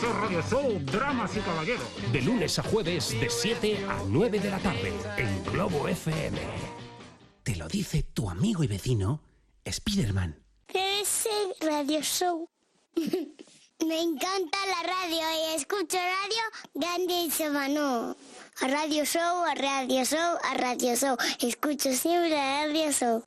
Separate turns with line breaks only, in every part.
CDS Radio Show, Dramas y Caballeros.
De lunes a jueves de 7 a 9 de la tarde en Globo FM.
Te lo dice tu amigo y vecino, Spiderman.
CS Radio Show. Me encanta la radio y escucho radio grande y semano. A Radio Show, a Radio Show, a Radio Show. Escucho siempre a Radio Show.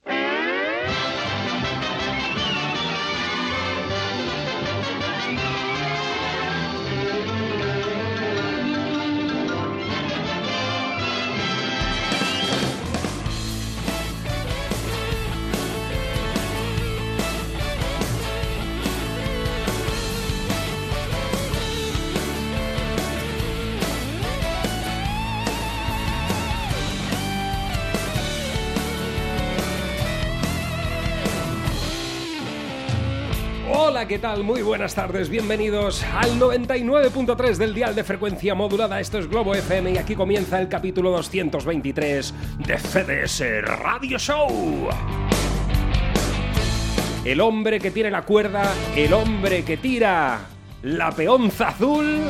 ¿Qué tal? Muy buenas tardes, bienvenidos al 99.3 del dial de frecuencia modulada. Esto es Globo FM y aquí comienza el capítulo 223 de CDS Radio Show. El hombre que tiene la cuerda, el hombre que tira la peonza azul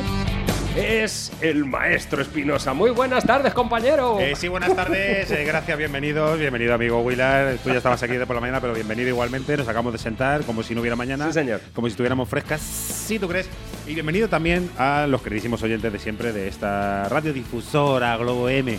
es el maestro Espinosa. Muy buenas tardes, compañero.
Eh, sí, buenas tardes, eh, gracias, bienvenidos, bienvenido amigo Willard, tú ya estabas aquí de por la mañana, pero bienvenido igualmente, nos acabamos de sentar como si no hubiera mañana,
Sí, señor.
como si estuviéramos frescas, si tú crees, y bienvenido también a los queridísimos oyentes de siempre de esta radiodifusora Globo M,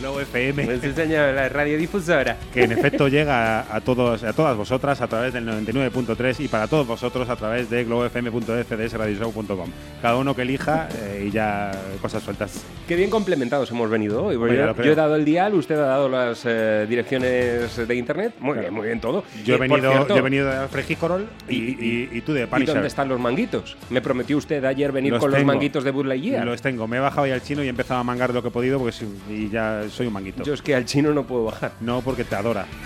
Globo FM,
Pues sí, señor, la radiodifusora.
que en efecto llega a, a todos, a todas vosotras a través del 99.3 y para todos vosotros a través de globofm.fdsradioshow.com. Cada uno que elija eh, y ya cosas sueltas.
Qué bien complementados hemos venido hoy.
Ya
yo, yo he dado el dial, usted ha dado las eh, direcciones de internet. Muy bien, muy bien todo.
Yo he
Eh,
venido,
cierto,
yo he venido de Alfred Hitchcock y, y- y tú de
¿Y
Punisher.
dónde están los manguitos? Me prometió usted ayer venir
Los
con los
tengo.
manguitos de Lightyear.
Los tengo. Me he bajado ya al chino y he empezado a mangar lo que he podido porque si- y ya soy un manguito.
Yo es que al chino no puedo bajar.
No, porque te adora.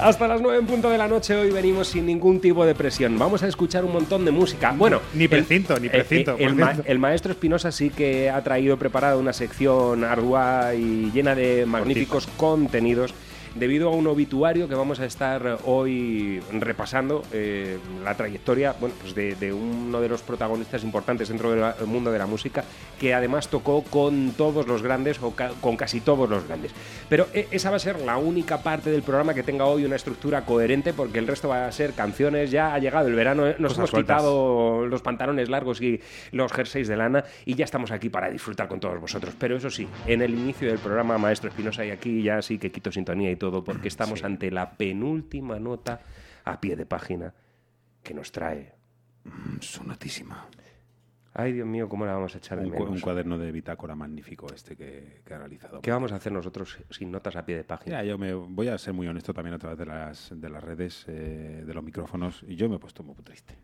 Hasta las 9 en punto de la noche hoy venimos sin ningún tipo de presión. Vamos a escuchar un montón de música. Bueno,
Ni
el-
precinto, ni
eh,
precinto,
eh, ma- el maestro Espinosa sí que ha traído preparada una sección ardua y llena de magníficos contenidos. Debido a un obituario que vamos a estar hoy repasando, eh, la trayectoria bueno, pues de, de uno de los protagonistas importantes dentro del mundo de la música, que además tocó con todos los grandes o ca- con casi todos los grandes. Pero eh, esa va a ser la única parte del programa que tenga hoy una estructura coherente, porque el resto va a ser canciones. Ya ha llegado el verano, eh, nos
Cosas
hemos
sueltas.
quitado los pantalones largos y los jerseys de lana y ya estamos aquí para disfrutar con todos vosotros. Pero eso sí, en el inicio del programa, Maestro Espinosa, y aquí ya sí que quito sintonía y todo, porque estamos ante la penúltima nota a pie de página que nos trae.
Sonatísima.
Ay, Dios mío, ¿cómo la vamos a echar de
Un,
menos?
un cuaderno de bitácora magnífico este que, que ha realizado.
¿Qué vamos a hacer nosotros sin notas a pie de página?
Yo me voy a ser muy honesto también a través de las, de las redes, eh, de los micrófonos, y yo me he puesto muy triste.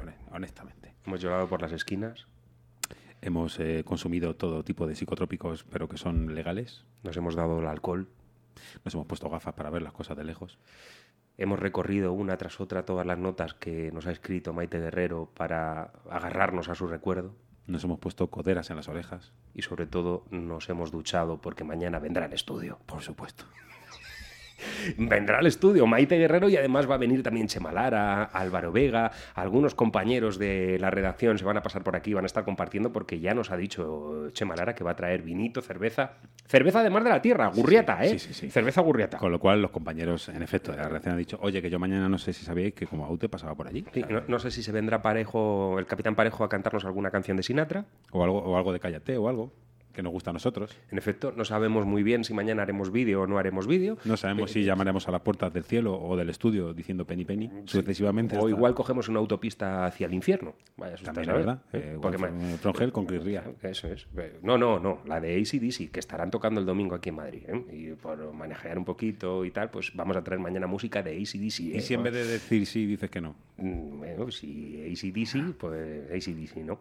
Hone- Honestamente.
Hemos llorado por las esquinas,
Hemos eh, consumido todo tipo de psicotrópicos, pero que son legales.
nos hemos dado el alcohol,
Nos hemos puesto gafas para ver las cosas de lejos.
hemos recorrido una tras otra todas las notas que nos ha escrito Maite Guerrero para agarrarnos a su recuerdo.
Nos hemos puesto coderas en las orejas.
y sobre todo nos hemos duchado porque mañana vendrá al estudio.
Por supuesto.
Vendrá al estudio Maite Guerrero y además va a venir también Chemalara, Álvaro Vega, algunos compañeros de la redacción se van a pasar por aquí, van a estar compartiendo porque ya nos ha dicho Chemalara que va a traer vinito, cerveza, cerveza además de la tierra, gurriata, ¿eh?
sí, sí, sí.
Cerveza gurriata.
Con lo cual los compañeros, en efecto, de la redacción han dicho, oye, que yo mañana no sé si sabíais que como Aute pasaba por allí.
Sí, no, no sé si se vendrá Parejo, el capitán Parejo a cantarnos alguna canción de Sinatra.
O algo, o algo de Cállate o algo. Que nos gusta a nosotros.
En efecto, no sabemos muy bien si mañana haremos vídeo o no haremos vídeo.
No sabemos si llamaremos a las puertas del cielo o del estudio diciendo penny penny sucesivamente.
O
hasta-
igual cogemos una autopista hacia el infierno. Vaya,
También
¿sabes?
verdad.
¿Eh?
Eh,
Porque me-
Hell con Chris Ria.
Eso es. No, no, no. La de ACDC, que estarán tocando el domingo aquí en Madrid. ¿eh? Y por manejar un poquito y tal, pues vamos a traer mañana música de ACDC.
Y
¿eh?
si en vez de decir sí dices que no.
Mm, Bueno, si ACDC, pues ACDC no.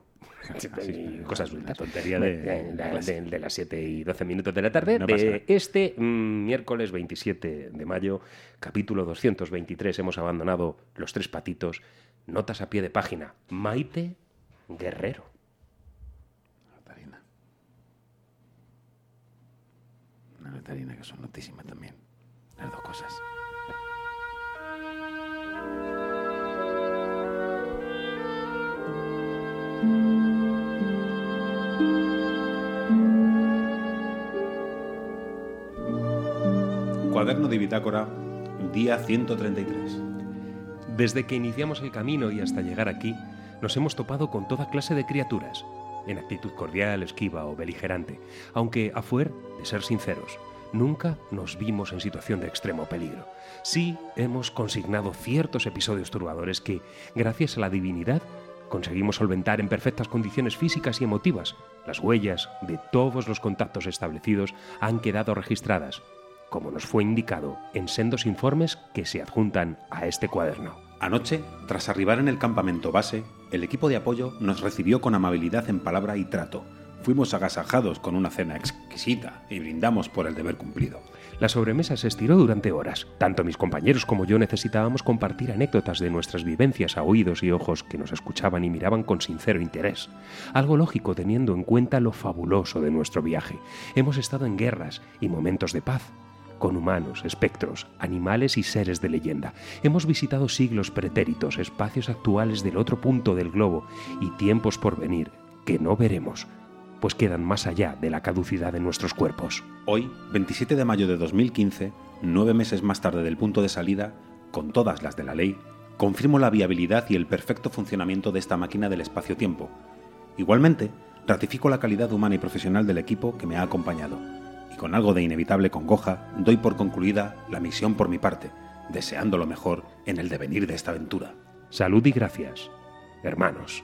Y cosas sueltas.
tontería de-
de, las 7 y 12 minutos de la tarde
No
de este mm, miércoles 27 de mayo, capítulo 223. Hemos abandonado los tres patitos. Notas a pie de página. Maite Guerrero.
Catarina. Una Catarina que son notísimas también. Las dos cosas. Cuaderno de bitácora, día 133.
Desde que iniciamos el camino y hasta llegar aquí, nos hemos topado con toda clase de criaturas, en actitud cordial, esquiva o beligerante, aunque a fuer de ser sinceros, nunca nos vimos en situación de extremo peligro. Sí hemos consignado ciertos episodios turbadores que, gracias a la divinidad, conseguimos solventar en perfectas condiciones físicas y emotivas. Las huellas de todos los contactos establecidos han quedado registradas, como nos fue indicado en sendos informes que se adjuntan a este cuaderno.
Anoche, tras arribar en el campamento base, el equipo de apoyo nos recibió con amabilidad en palabra y trato. Fuimos agasajados con una cena exquisita y brindamos por el deber cumplido.
La sobremesa se estiró durante horas. Tanto mis compañeros como yo necesitábamos compartir anécdotas de nuestras vivencias a oídos y ojos que nos escuchaban y miraban con sincero interés. Algo lógico teniendo en cuenta lo fabuloso de nuestro viaje. Hemos estado en guerras y momentos de paz, con humanos, espectros, animales y seres de leyenda. Hemos visitado siglos pretéritos, espacios actuales del otro punto del globo y tiempos por venir que no veremos, pues quedan más allá de la caducidad de nuestros cuerpos.
Hoy, 27 de mayo de 2015, nueve meses más tarde del punto de salida, con todas las de la ley, confirmo la viabilidad y el perfecto funcionamiento de esta máquina del espacio-tiempo. Igualmente, ratifico la calidad humana y profesional del equipo que me ha acompañado. Y con algo de inevitable congoja, doy por concluida la misión por mi parte, deseando lo mejor en el devenir de esta aventura.
Salud y gracias, hermanos.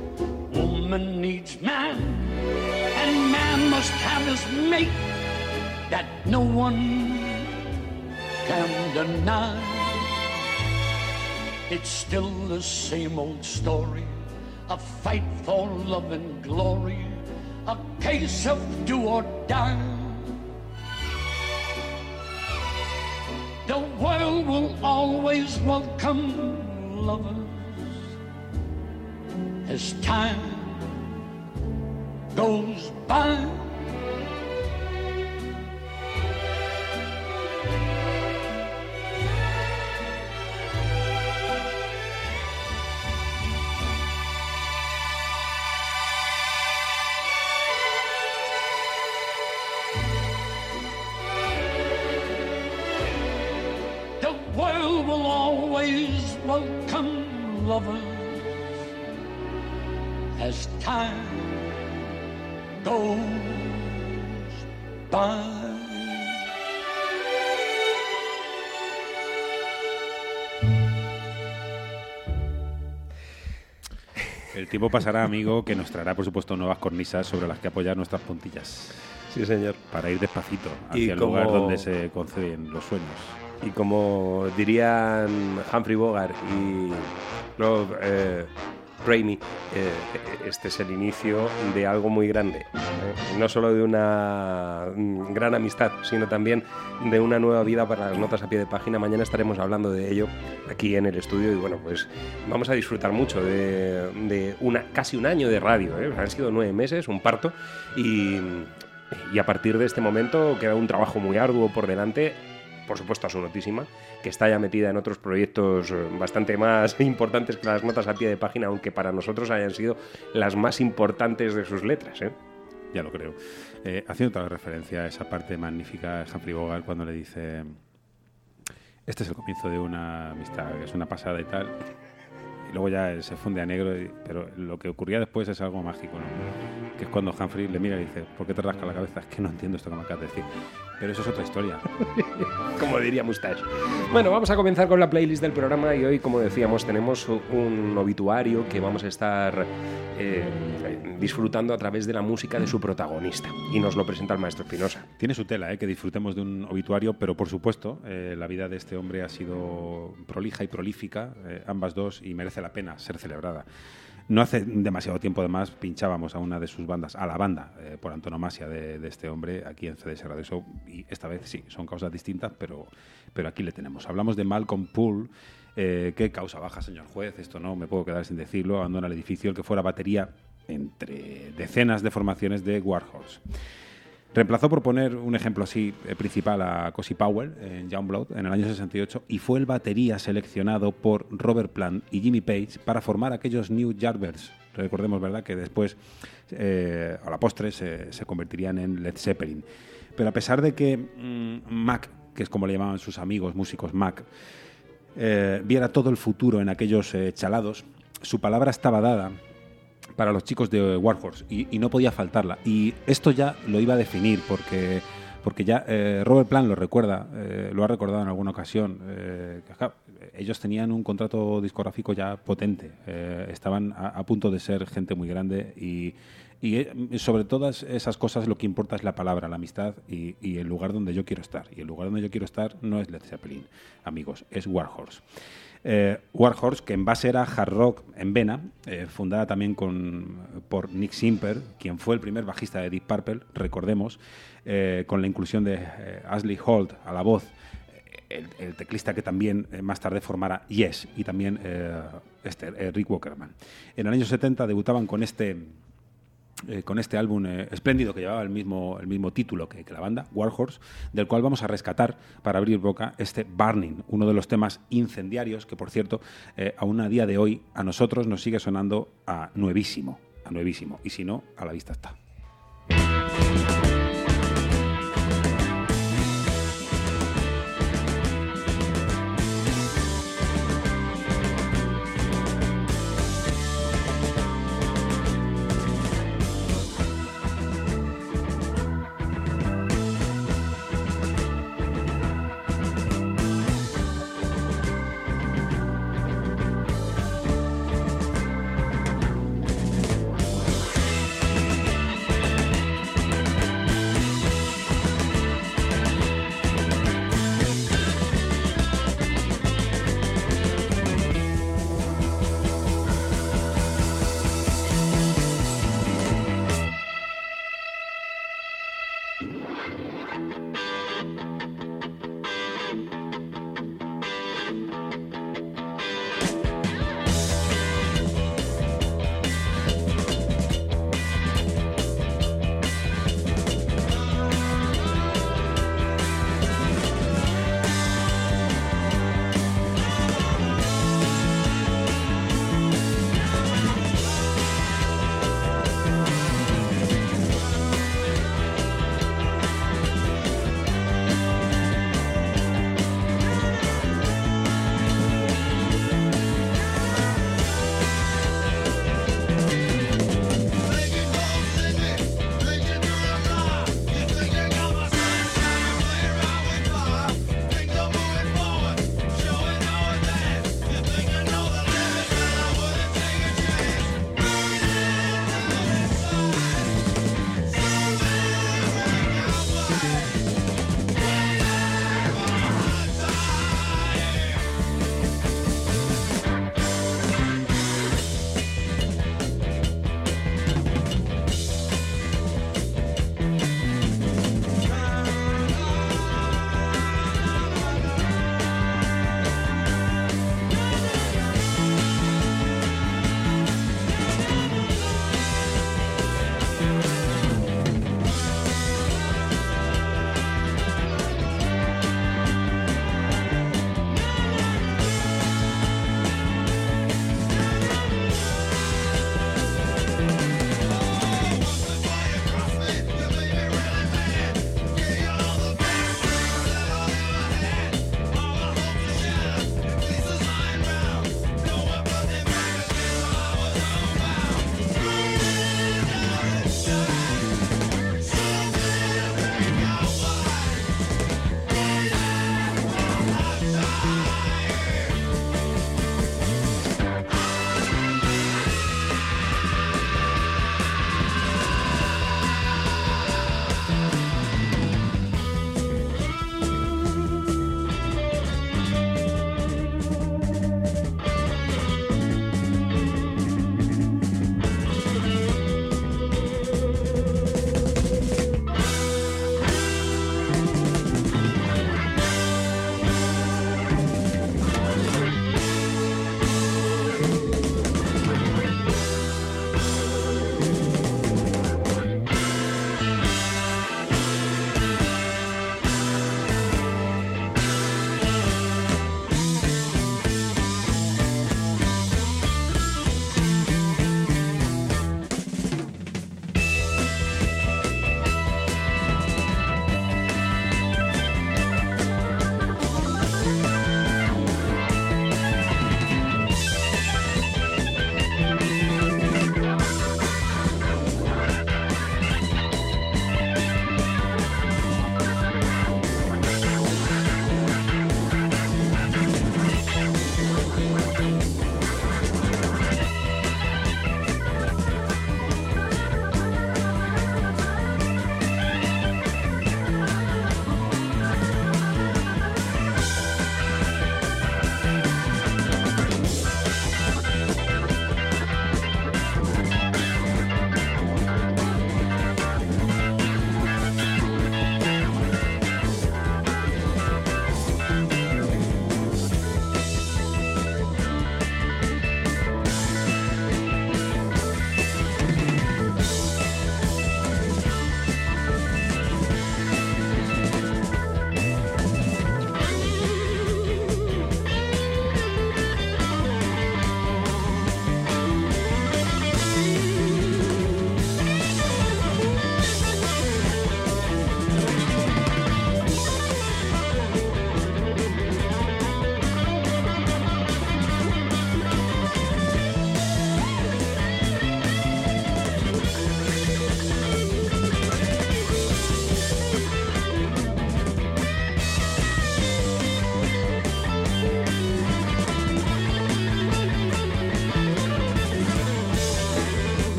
Woman needs man, and man must have his mate that no one can deny. It's still the same old story a fight for love and glory, a case of do or die. The world will always welcome lovers as time goes by. The world will always welcome lovers as time goes by.
El tiempo pasará, amigo, que nos traerá, por supuesto, nuevas cornisas sobre las que apoyar nuestras puntillas.
Sí, señor.
Para ir despacito hacia el lugar donde se conceden los sueños.
Y como dirían Humphrey Bogart y los Rainey, eh, este es el inicio de algo muy grande. ¿eh? No solo de una mm, gran amistad, sino también de una nueva vida para las notas a pie de página. Mañana estaremos hablando de ello aquí en el estudio y bueno, pues vamos a disfrutar mucho de, una, casi un año de radio. ¿eh? Han sido nueve meses, un parto y, a partir de este momento queda un trabajo muy arduo por delante por supuesto a que está ya metida en otros proyectos eh, bastante más importantes que las notas a pie de página, aunque para nosotros hayan sido las más importantes de sus letras. ¿eh?
Ya lo creo. Eh, haciendo otra referencia a esa parte magnífica de Humphrey Bogart cuando le dice este es el comienzo de una amistad, es una pasada y tal. Y luego ya se funde a negro, pero lo que ocurría después es algo mágico, ¿no? Que es cuando Humphrey le mira y dice, ¿por qué te rasca la cabeza? Es que no entiendo esto que me acabas de decir. Pero eso es otra historia.
como diría Mustache. Bueno, vamos a comenzar con la playlist del programa y hoy, como decíamos, tenemos un obituario que vamos a estar eh, disfrutando a través de la música de su protagonista. Y nos lo presenta el maestro Espinosa.
Tiene su tela, ¿eh? que disfrutemos de un obituario, pero por supuesto, eh, la vida de este hombre ha sido prolija y prolífica, eh, ambas dos, y merece la pena ser celebrada. No hace demasiado tiempo, además, pinchábamos a una de sus bandas, a la banda, eh, por antonomasia de, de este hombre, aquí en CDS Radio Show, y esta vez sí, son causas distintas, pero, pero aquí le tenemos. Hablamos de Malcolm Poole, eh, ¿qué causa baja, señor juez? Esto no me puedo quedar sin decirlo, abandona el edificio, el que fuera batería entre decenas de formaciones de Warhorse. Reemplazó, por poner un ejemplo así eh, principal, a Cosi Powell en Youngblood en el año 68 y fue el batería seleccionado por Robert Plant y Jimmy Page para formar aquellos New Yardbirds. Recordemos, ¿verdad?, que después, eh, a la postre, se, convertirían en Led Zeppelin. Pero a pesar de que mm, Mac, que es como le llamaban sus amigos músicos Mac, eh, viera todo el futuro en aquellos chalados, su palabra estaba dada para los chicos de Warhorse y, y no podía faltarla. Y esto ya lo iba a definir porque, porque ya eh, Robert Plant lo recuerda, eh, lo ha recordado en alguna ocasión. eh, ellos tenían un contrato discográfico ya potente, eh, estaban a, a punto de ser gente muy grande y, y, eh, sobre todas esas cosas lo que importa es la palabra, la amistad y, y el lugar donde yo quiero estar. Y el lugar donde yo quiero estar no es Led Zeppelin, amigos, es Warhorse. Eh, Warhorse, que en base era hard rock en vena, eh, fundada también con, por Nick Simper, quien fue el primer bajista de Deep Purple, recordemos, eh, con la inclusión de Ashley Holt a la voz, el, teclista que también más tarde formara Yes, y también este, Rick Walkerman. En el año 70 debutaban con este eh, con este álbum eh, espléndido que llevaba el mismo, el mismo título que, la banda, Warhorse, del cual vamos a rescatar, para abrir boca, este Burning, uno de los temas incendiarios que, por cierto, eh, aún a día de hoy a nosotros nos sigue sonando a nuevísimo, a nuevísimo, y si no, a la vista está.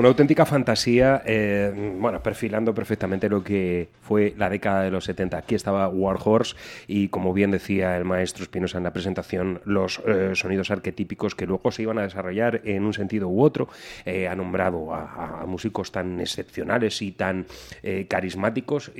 Una auténtica fantasía, eh, bueno, perfilando perfectamente lo que fue la década de los 70. Aquí estaba Warhorse y, como bien decía el maestro Espinosa en la presentación, los eh, sonidos arquetípicos que luego se iban a desarrollar en un sentido u otro. Eh, ha nombrado a, músicos tan excepcionales y tan carismáticos,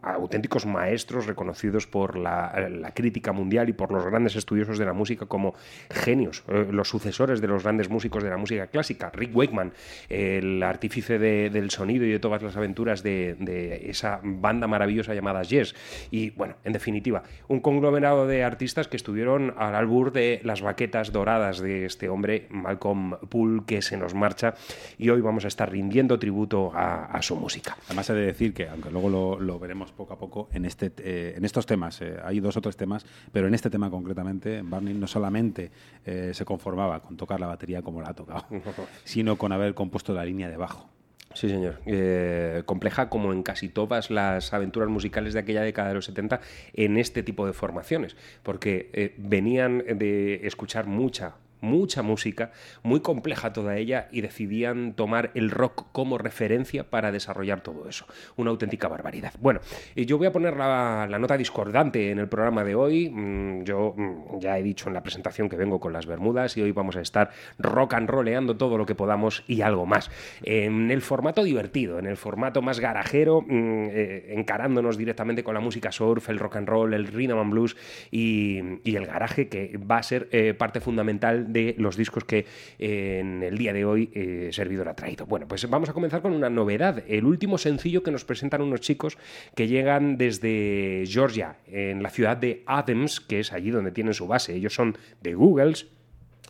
auténticos maestros reconocidos por la, la crítica mundial y por los grandes estudiosos de la música como genios, los sucesores de los grandes músicos de la música clásica. Rick Wakeman, el artífice de- del sonido y de todas las aventuras de, de esa banda maravillosa llamada Yes. Y bueno, en definitiva, un conglomerado de artistas que estuvieron al albur de las baquetas doradas de este hombre, Malcolm Poole, que se nos marcha. Y hoy vamos a estar rindiendo tributo a, a su música.
Además, he de decir que, aunque luego lo, lo veremos poco a poco, en, este, eh, en estos temas, eh, hay dos o tres temas, pero en este tema concretamente, Barney no solamente eh, se conformaba con tocar la batería como la ha tocado, sino con haber compuesto la línea de bajo.
Sí, señor. Eh, compleja como en casi todas las aventuras musicales de aquella década de los 70 en este tipo de formaciones, porque eh, venían de escuchar mucha mucha música, muy compleja toda ella, y decidían tomar el rock como referencia para desarrollar todo eso. Una auténtica barbaridad. Bueno, yo voy a poner la, nota discordante en el programa de hoy. Mm, Yo mm, ya he dicho en la presentación que vengo con las Bermudas y hoy vamos a estar rock and rolleando todo lo que podamos y algo más. En el formato divertido, en el formato más garajero, mm, eh, encarándonos directamente con la música surf, el rock and roll, el rhythm and blues y, y el garaje, que va a ser eh, parte fundamental de los discos que en el día de hoy eh, Servidor ha traído. Bueno, pues vamos a comenzar con una novedad, el último sencillo que nos presentan unos chicos que llegan desde Georgia, en la ciudad de Adams, que es allí donde tienen su base. Ellos son de Googles,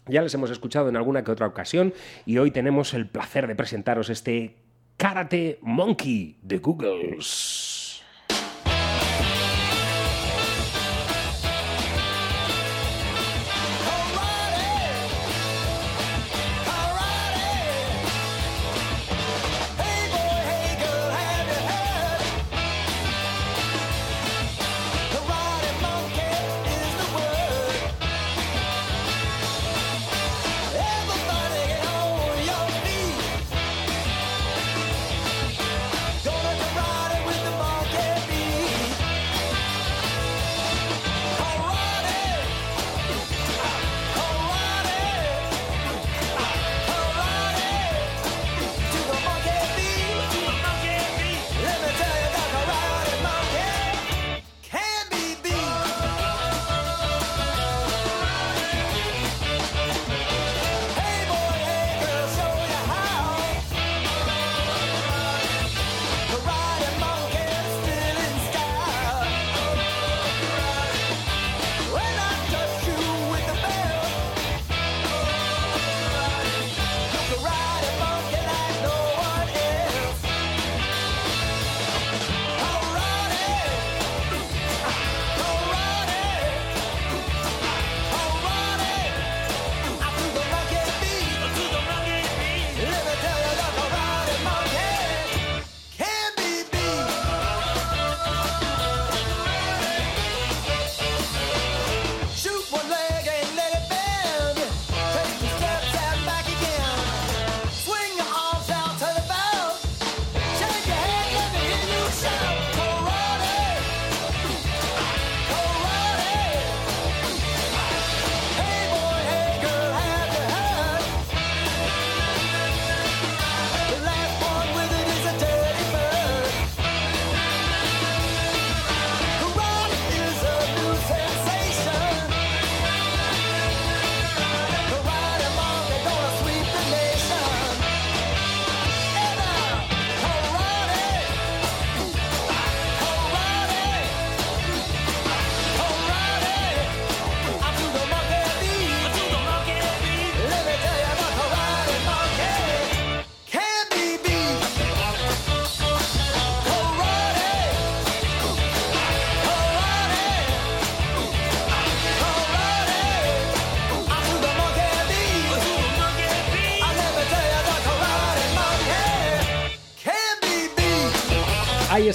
ya les hemos escuchado en alguna que otra ocasión y hoy tenemos el placer de presentaros este Karate Monkey de Googles.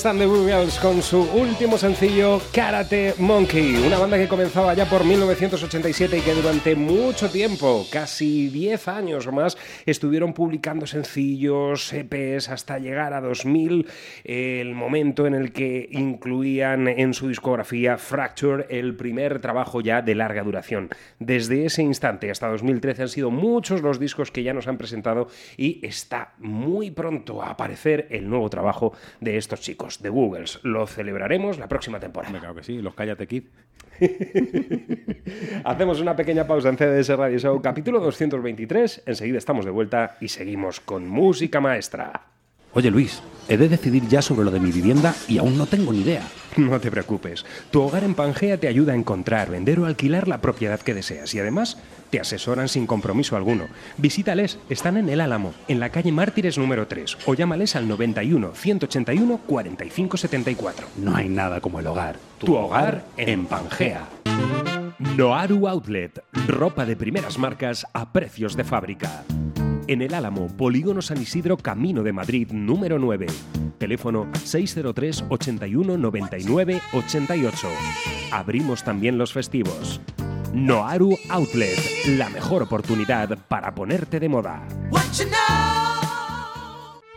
Están The con su último sencillo Karate Monkey, una banda que comenzaba ya por 1987 y que durante mucho tiempo, casi 10 años o más, estuvieron publicando sencillos, EPs, hasta llegar a 2000, el momento en el que incluían en su discografía Fracture, el primer trabajo ya de larga duración. Desde ese instante hasta 2013 han sido muchos los discos que ya nos han presentado y está muy pronto a aparecer el nuevo trabajo de estos chicos, de Googles. Lo celebraremos la próxima temporada.
Claro que sí, los Cállate Kid.
Hacemos una pequeña pausa en CDS Radio Show, capítulo 223. Enseguida estamos de vuelta y seguimos con música maestra.
Oye Luis, he de decidir ya sobre lo de mi vivienda y aún no tengo ni idea.
No te preocupes. Tu hogar en Pangea te ayuda a encontrar, vender o alquilar la propiedad que deseas y además te asesoran sin compromiso alguno. Visítales, están en El Álamo, en la calle Mártires número 3 o llámales al 91 181 45 74.
No hay nada como el hogar.
Tu hogar en Pangea. Noaru Outlet, ropa de primeras marcas a precios de fábrica. En el Álamo, Polígono San Isidro, Camino de Madrid, número 9. Teléfono 603 81 99 88. Abrimos también los festivos. Noaru Outlet, la mejor oportunidad para ponerte de moda.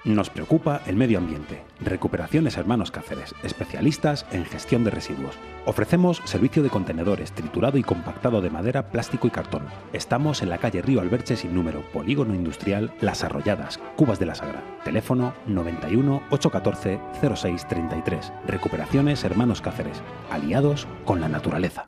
Nos preocupa el medio ambiente. Recuperaciones Hermanos Cáceres, especialistas en gestión de residuos. Ofrecemos servicio de contenedores, triturado y compactado de madera, plástico y cartón. Estamos en la calle Río Alberche sin número, Polígono Industrial Las Arrolladas, Cubas de la Sagra. Teléfono 91 814 0633. Recuperaciones Hermanos Cáceres, aliados con la naturaleza.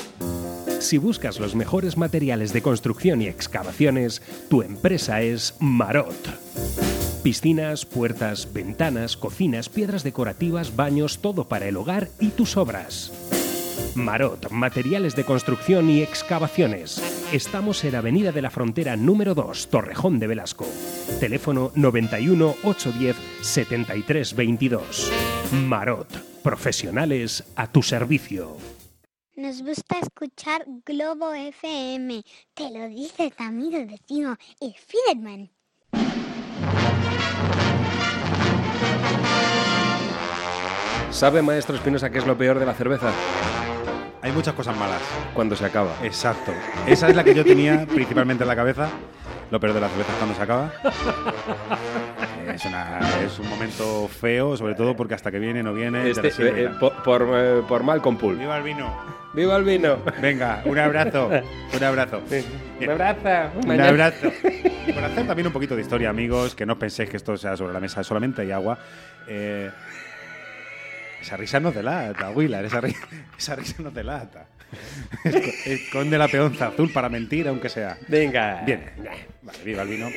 Si buscas los mejores materiales de construcción y excavaciones, tu empresa es Marot. Piscinas, puertas, ventanas, cocinas, piedras decorativas, baños, todo para el hogar y tus obras. Marot, materiales de construcción y excavaciones. Estamos en Avenida de la Frontera número 2, Torrejón de Velasco. Teléfono 91 810 73 22. Marot, profesionales a tu servicio.
Nos gusta escuchar Globo FM. Te lo dice amigo el vecino, el Fiderman.
¿Sabe, maestro Espinosa, qué es lo peor de la cerveza?
Hay muchas cosas malas.
Cuando se acaba.
Exacto. Esa es la que yo tenía principalmente en la cabeza. Lo peor de la cerveza es cuando se acaba. Es, una- es un momento feo, sobre todo porque hasta que viene no viene. te
Este,
y
eh, por, por, eh, por Malcolm Pool.
¡Viva el vino!
¡Viva el vino!
Venga, un abrazo. Un abrazo.
Un abrazo.
Un abrazo. Por hacer también un poquito de historia, amigos, que no penséis que esto sea sobre la mesa, solamente hay agua. Eh, esa risa no delata, Willer, esa, ri- esa risa no delata. Esco- Esconde la peonza azul para mentir, aunque sea.
Venga.
Bien, vale, viva el vino.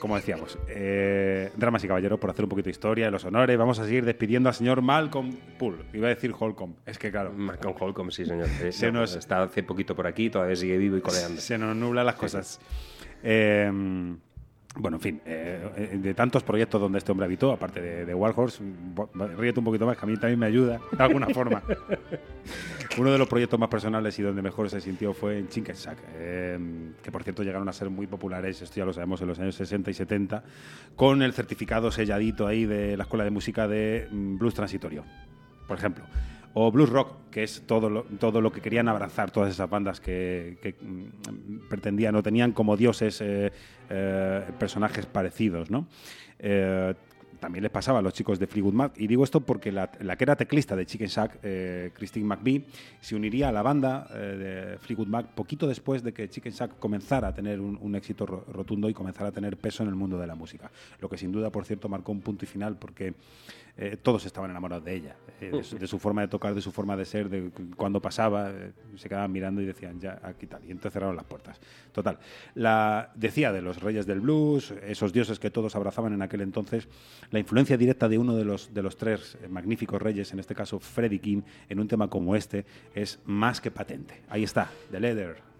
Como decíamos, eh, Dramas y Caballeros, por hacer un poquito de historia, los honores, vamos a seguir despidiendo al señor Malcolm Poole. Iba a decir Holcomb. Es que, claro,
Malcolm Holcomb, sí, señor. Eh,
Se
no,
nos-
Está hace poquito por aquí, todavía sigue vivo y coleando.
se nos nublan las cosas. Eh, bueno, en fin, eh, eh, de tantos proyectos donde este hombre habitó, aparte de, de Warhorse, ríete un poquito más, que a mí también me ayuda, de alguna forma. Uno de los proyectos más personales y donde mejor se sintió fue en Chinkensack, eh, que por cierto llegaron a ser muy populares, esto ya lo sabemos, en los años 60 y 70, con el certificado selladito ahí de la Escuela de Música de mm, Blues Transitorio, por ejemplo. O blues rock, que es todo lo, todo lo que querían abrazar todas esas bandas que, que, mm, pretendían o tenían como dioses eh, eh, personajes parecidos, ¿no? Eh, también les pasaba a los chicos de Fleetwood Mac. Y digo esto porque la, que era teclista de Chicken Shack, eh, Christine McVie, se uniría a la banda eh, de Fleetwood Mac poquito después de que Chicken Shack comenzara a tener un, éxito ro- rotundo y comenzara a tener peso en el mundo de la música. Lo que sin duda, por cierto, marcó un punto y final porque eh, todos estaban enamorados de ella, eh, de, su, de su forma de tocar, de su forma de ser, de cu- cuando pasaba, se quedaban mirando y decían, ya, aquí tal. Y entonces cerraron las puertas. Total. La, decía de los reyes del blues, esos dioses que todos abrazaban en aquel entonces, la influencia directa de uno de los, de los tres eh, magníficos reyes, en este caso Freddie King, en un tema como este, es más que patente. Ahí está, The Leather.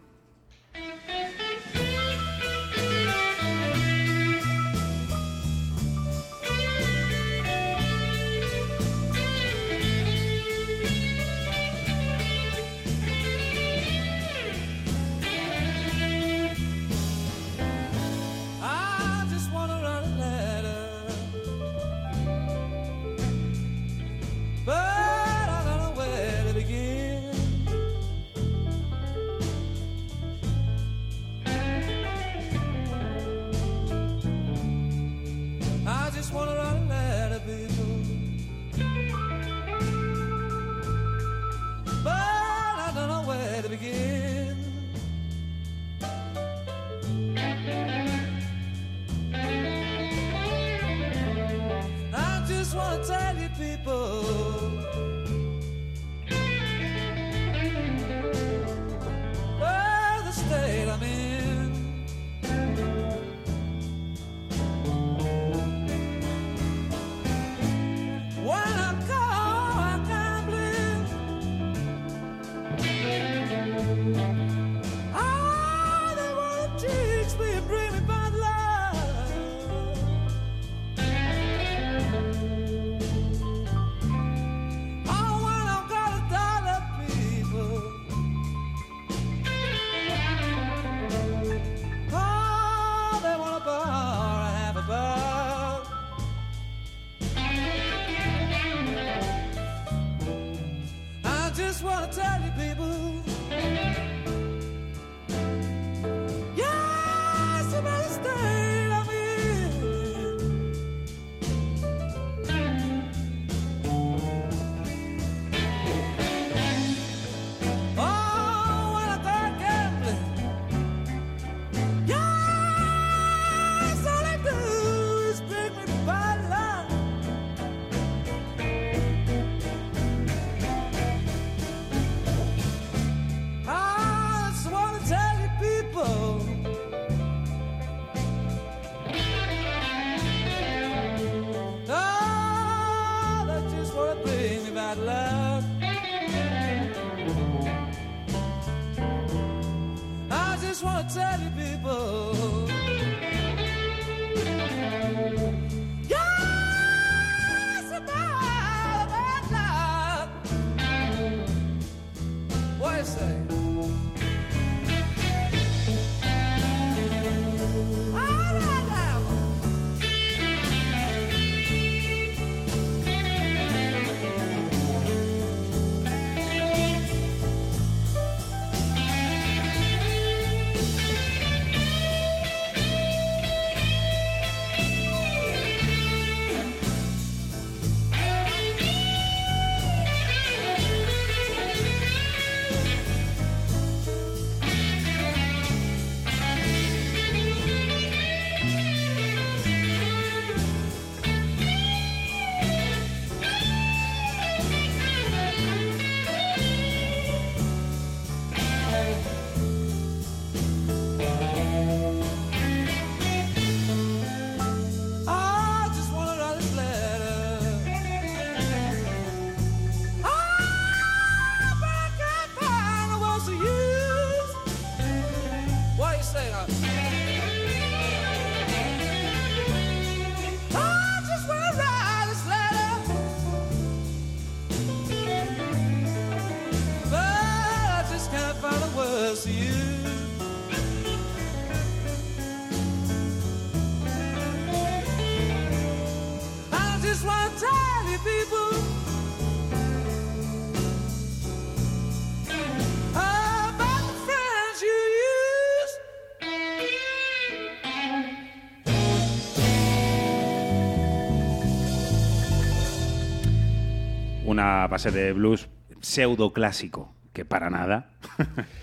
Una base de blues pseudo clásico, que para nada.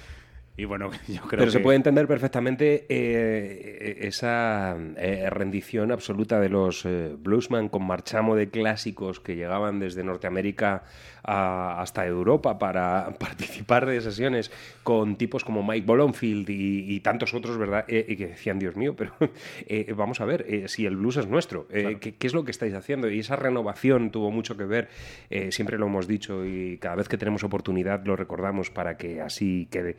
y bueno, yo creo
Pero
que...
se puede entender perfectamente eh, esa eh, rendición absoluta de los eh, bluesman con marchamo de clásicos que llegaban desde Norteamérica a- hasta Europa para participar de sesiones con tipos como Mike Bolonfield y, y tantos otros, ¿verdad? Y que decían, Dios mío, pero vamos a ver, si el blues es nuestro, ¿qué, qué es lo que estáis haciendo? Y esa renovación tuvo mucho que ver, siempre lo hemos dicho y cada vez que tenemos oportunidad lo recordamos para que así quede.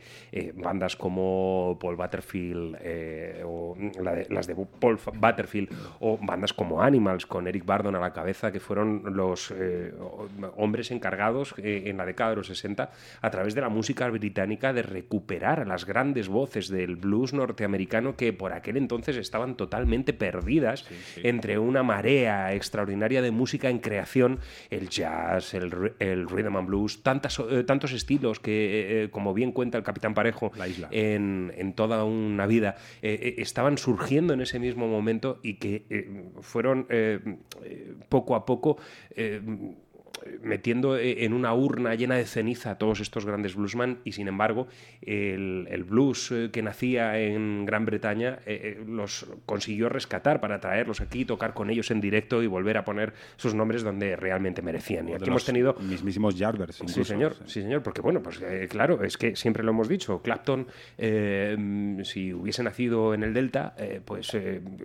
Eh, bandas como Paul Butterfield eh, o la de- las de Paul Butterfield o bandas como Animals con Eric Bardon a la cabeza que fueron los eh, hombres encargados eh, en la década de los 60 a través de la música británica de recuperar a las grandes voces del blues norteamericano que por aquel entonces estaban totalmente perdidas entre una marea extraordinaria de música en creación, el jazz, el, el rhythm and blues, tantas, tantos estilos que, como bien cuenta el capitán Parejo, En, en toda una vida, eh, eh, estaban surgiendo en ese mismo momento y que eh, fueron poco a poco metiendo eh, en una urna llena de ceniza a todos estos grandes bluesman y sin embargo el, el blues eh, que nacía en Gran Bretaña eh, los consiguió rescatar para traerlos aquí, tocar con ellos en directo y volver a poner sus nombres donde realmente merecían. Y aquí hemos tenido
mismísimos Yardbirds,
Sí, señor, sí, señor, porque bueno, pues eh, claro, es que siempre lo hemos dicho, Clapton, eh, mm, si hubiese nacido en el Delta, pues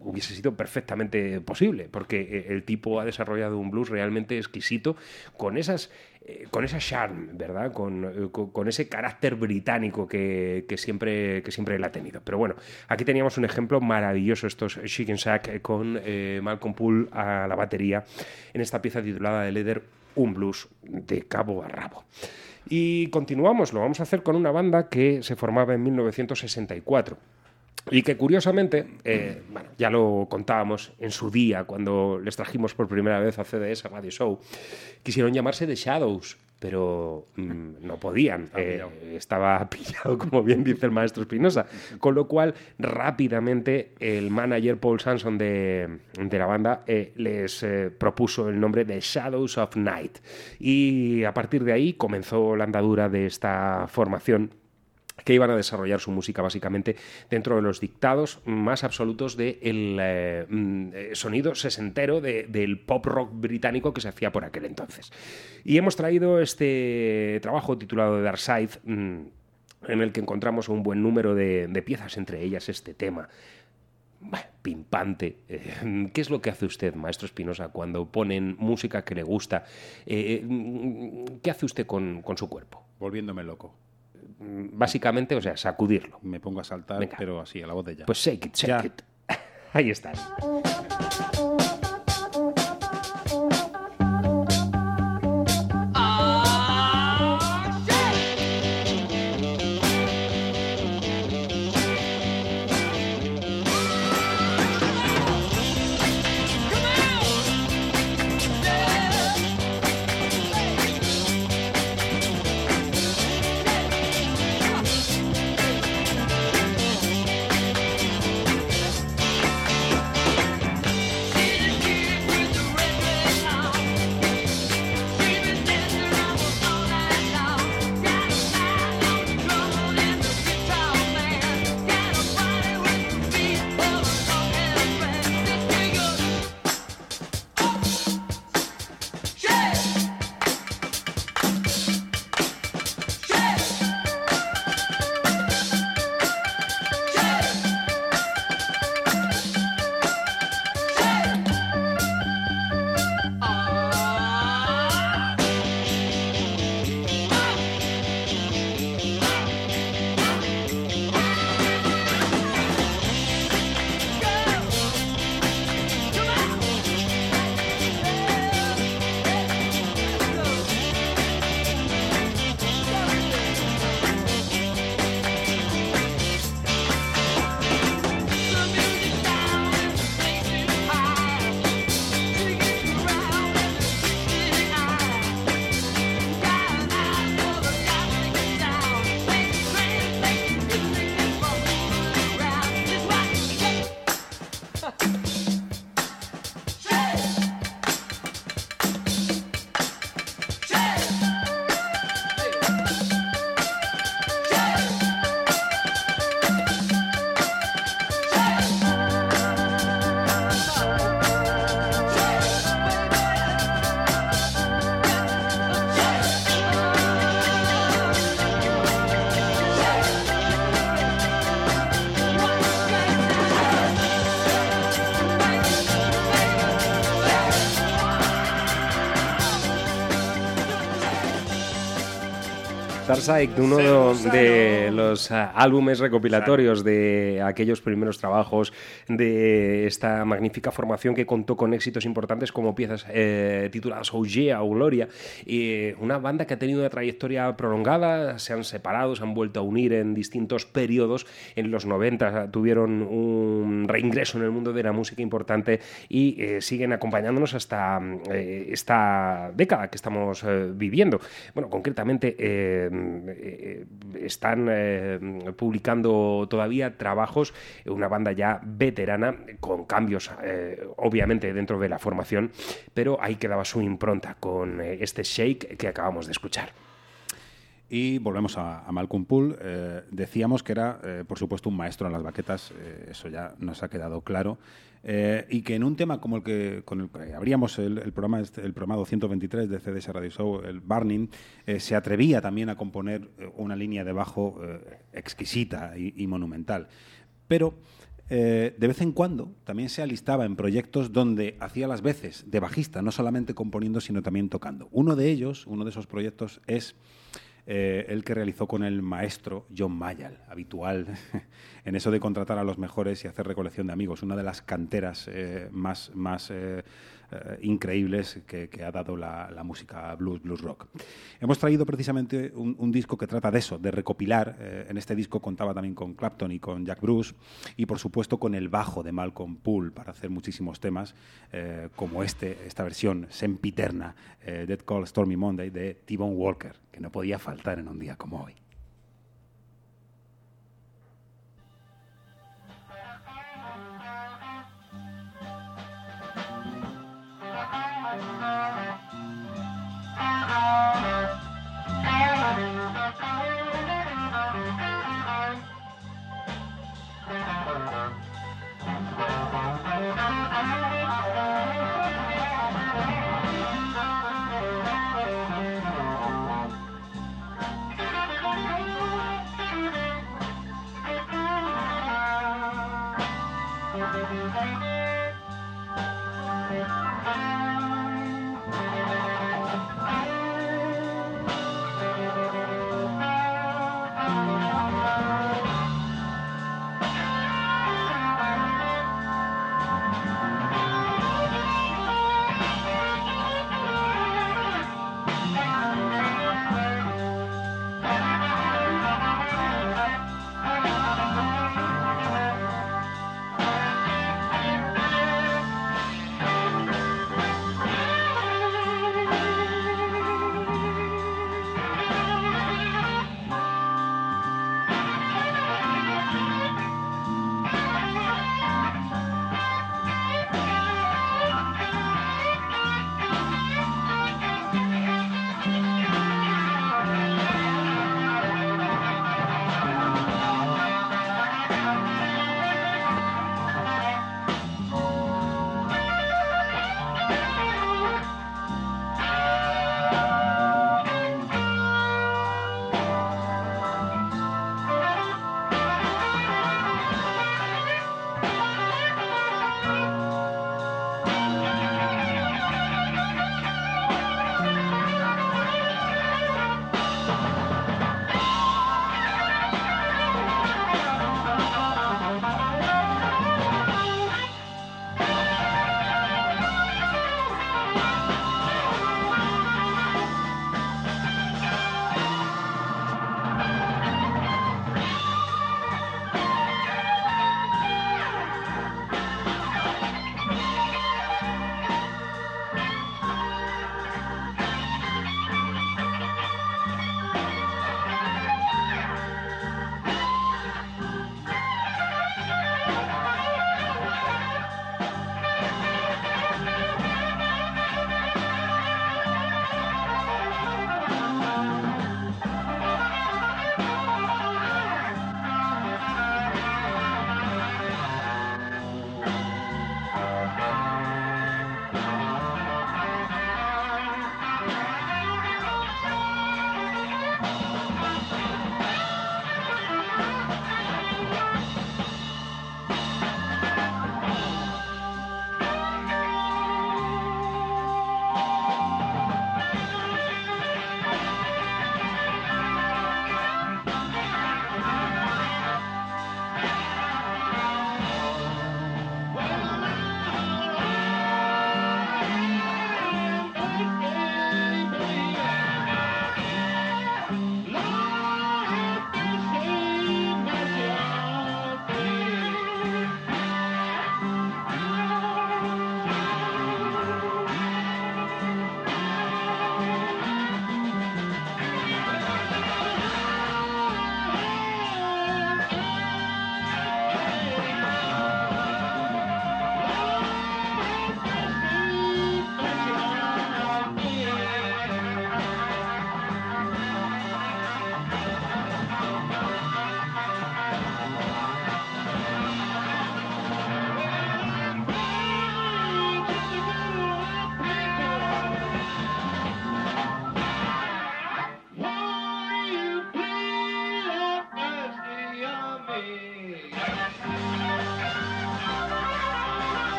hubiese sido perfectamente posible, porque el tipo ha desarrollado un blues realmente exquisito, con esas eh, con esa charm, ¿verdad? Con, eh, con- ese carácter británico que, que siempre, que siempre él ha tenido. Pero bueno, aquí teníamos un ejemplo maravilloso, estos Chicken Shack eh, con Malcolm Poole a la batería, en esta pieza titulada The Leather, un blues de cabo a rabo. Y continuamos, lo vamos a hacer con una banda que se formaba en 1964. Y que curiosamente, eh, bueno, ya lo contábamos en su día cuando les trajimos por primera vez a CDS a Radio Show, quisieron llamarse The Shadows, pero mm, no podían. Eh, estaba pillado, como bien dice el maestro Espinosa. Con lo cual, rápidamente, el manager Paul Sanson de, de la banda eh, les eh, propuso el nombre de Shadows of Night. Y a partir de ahí comenzó la andadura de esta formación que iban a desarrollar su música básicamente dentro de los dictados más absolutos del eh, mm, eh, sonido sesentero de- del pop rock británico que se hacía por aquel entonces. Y hemos traído este trabajo titulado The Dark Side, mm, en el que encontramos un buen número de, piezas, entre ellas este tema. Bueno, pimpante. Eh, ¿Qué es lo que hace usted, maestro Espinosa, cuando ponen música que le gusta? Eh, ¿Qué hace usted con su cuerpo?
Volviéndome loco.
Básicamente, o sea, sacudirlo.
Me pongo a saltar,
Venga.
pero así, a la voz de ya.
Pues shake it, shake
Ya.
it. Ahí estás. Starsight, uno de los ah, álbumes recopilatorios de aquellos primeros trabajos de esta magnífica formación que contó con éxitos importantes como piezas eh, tituladas Oh Yeah o Gloria. Eh, una banda que ha tenido una trayectoria prolongada, se han separado, se han vuelto a unir en distintos periodos. En los 90 tuvieron un reingreso en el mundo de la música importante y eh, siguen acompañándonos hasta eh, esta década que estamos viviendo. Bueno, concretamente están publicando todavía trabajos, una banda ya veterana, cambios eh, obviamente dentro de la formación, pero ahí quedaba su impronta con eh, este shake que acabamos de escuchar.
Y volvemos a, Malcolm Poole. Eh, decíamos que era, por supuesto, un maestro en las baquetas, eso ya nos ha quedado claro. Y que en un tema como el que con el que abríamos el, programa este- el programa 223 de CDS Radio Show, el Burning, se atrevía también a componer una línea de bajo exquisita y, y monumental. Pero eh, de vez en cuando también se alistaba en proyectos donde hacía las veces de bajista, no solamente componiendo, sino también tocando. Uno de ellos, uno de esos proyectos es eh, el que realizó con el maestro John Mayall, habitual en eso de contratar a los mejores y hacer recolección de amigos, una de las canteras eh, más, más eh, increíbles que, ha dado la, música blues, blues rock. Hemos traído precisamente un, disco que trata de eso, de recopilar. eh, en este disco contaba también con Clapton y con Jack Bruce y por supuesto con el bajo de Malcolm Poole para hacer muchísimos temas eh, como este, esta versión sempiterna, Dead Call Stormy Monday de T-Bone Walker, que no podía faltar en un día como hoy.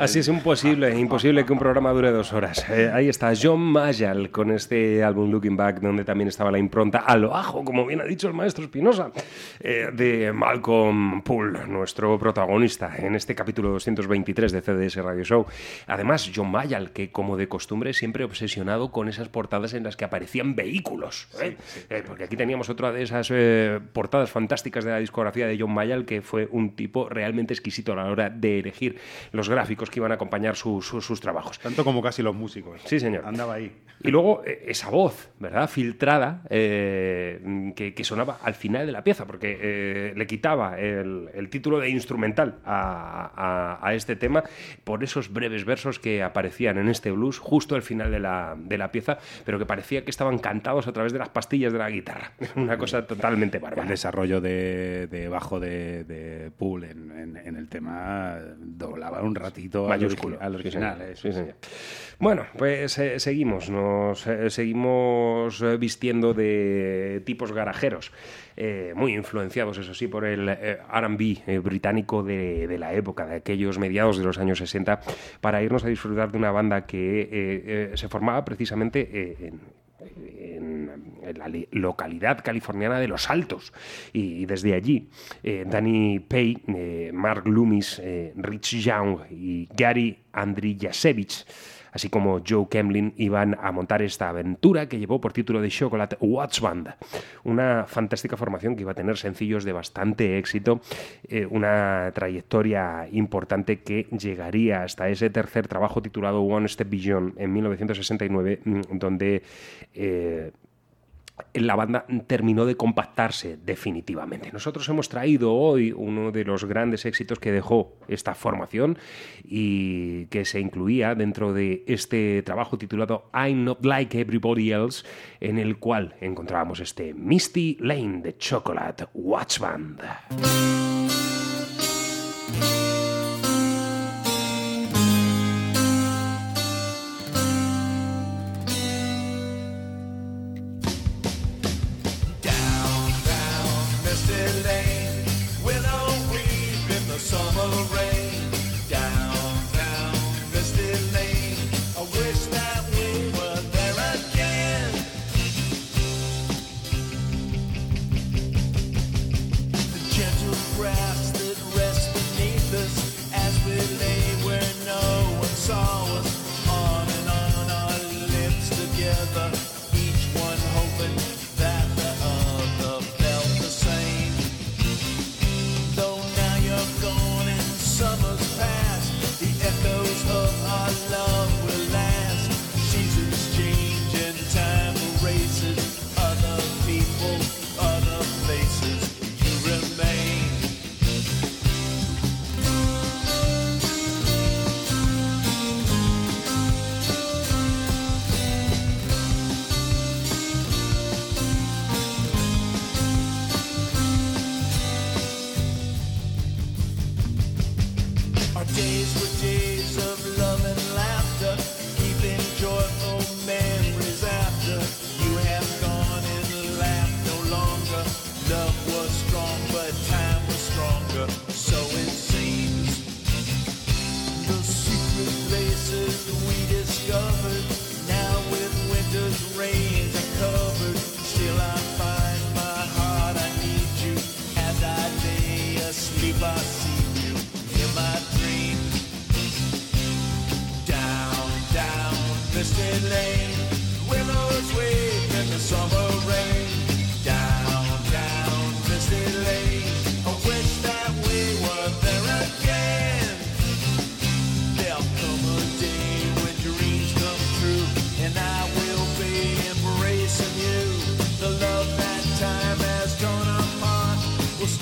Así es imposible, imposible que un programa dure dos horas. Eh, ahí está John Mayall con este álbum Looking Back, donde también estaba la impronta a lo ajo, como bien ha dicho el maestro Espinosa, eh, de Malcolm Poole, nuestro protagonista en este capítulo 223 de CDS Radio Show. Además, John Mayall, que como de costumbre siempre obsesionado con esas portadas en las que aparecían vehículos. ¿eh? Eh, porque aquí teníamos otra de esas portadas fantásticas de la discografía de John Mayall, que fue un tipo realmente exquisito a la hora de elegir los gráficos que iban a acompañar su- su- sus trabajos.
Tanto como casi los músicos.
Sí, señor.
Andaba ahí.
Y luego esa voz, ¿verdad? Filtrada, eh, que, que sonaba al final de la pieza, porque eh, le quitaba el, el título de instrumental a, a- a este tema por esos breves versos que aparecían en este blues justo al final de la, de la pieza, pero que parecía que estaban cantados a través de las pastillas de la guitarra. Una cosa totalmente
El
bárbara.
desarrollo de, de bajo de, de Poole en, en- en el tema doblaba un ratito
mayúsculo.
origi- al
Sí,
original.
señor.
eso
Sí. Bueno, pues eh, seguimos, nos eh, seguimos eh, vistiendo de tipos garajeros, eh, muy influenciados, eso sí, por el eh, RB eh, británico de, de la época, de aquellos mediados de los años 60, para irnos a disfrutar de una banda que eh, eh, se formaba precisamente en, la li- localidad californiana de Los Altos. Y, desde allí, Danny Pay, Mark Loomis, Rich Young y Gary Andriyasevich, así como Joe Kemlin, iban a montar esta aventura que llevó por título de Chocolate Watch Band. Una fantástica formación que iba a tener sencillos de bastante éxito, eh, una trayectoria importante que llegaría hasta ese tercer trabajo titulado One Step Beyond en 1969, mm, donde eh, la banda terminó de compactarse definitivamente. Nosotros hemos traído hoy uno de los grandes éxitos que dejó esta formación y que se incluía dentro de este trabajo titulado I'm Not Like Everybody Else, en el cual encontrábamos este Misty Lane de Chocolate Watch Band.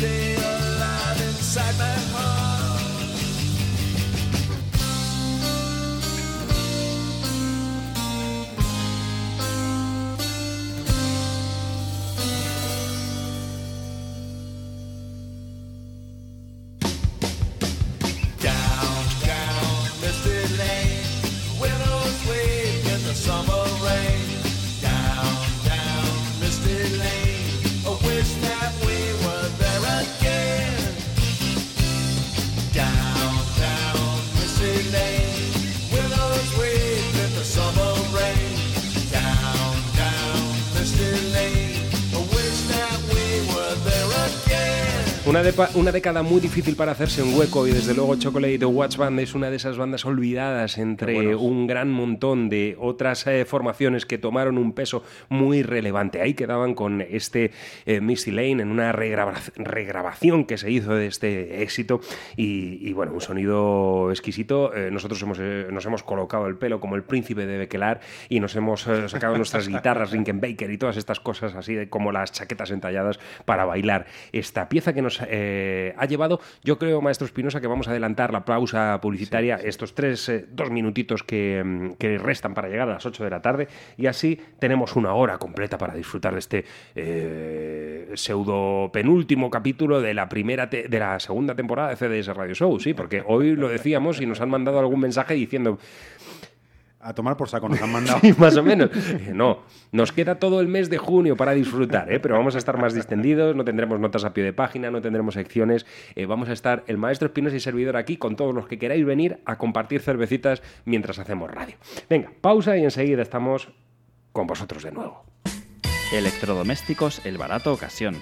Stay alive inside my heart.
Depa- una década muy difícil para hacerse un hueco y desde luego Chocolate Watch Band es una de esas bandas olvidadas entre un gran montón de otras eh, formaciones que tomaron un peso muy relevante. Ahí quedaban con este eh, Misty Lane en una regraba- regrabación que se hizo de este éxito y, y, bueno, un sonido exquisito. Eh, nosotros hemos, eh, nos hemos colocado el pelo como el príncipe de Bekelar y nos hemos sacado nuestras guitarras Rinkenbaker y todas estas cosas así de, como las chaquetas entalladas para bailar esta pieza que nos eh, ha llevado, yo creo, maestro Espinosa, que vamos a adelantar la pausa publicitaria, estos tres, eh, dos minutitos que, mm, que restan para llegar a las 8 de la tarde. Y así tenemos una hora completa para disfrutar de este eh, pseudo penúltimo capítulo de la primera te- de la segunda temporada de CDS Radio Show, sí, porque hoy lo decíamos y nos han mandado algún mensaje diciendo
A tomar por saco nos han mandado.
Sí, más o menos. No, nos queda todo el mes de junio para disfrutar, ¿eh? pero vamos a estar más distendidos, no tendremos notas a pie de página, no tendremos secciones, eh, vamos a estar el maestro Espinosa y servidor aquí con todos los que queráis venir a compartir cervecitas mientras hacemos radio. Venga, pausa y enseguida estamos con vosotros de nuevo.
Electrodomésticos El Barato Ocasión.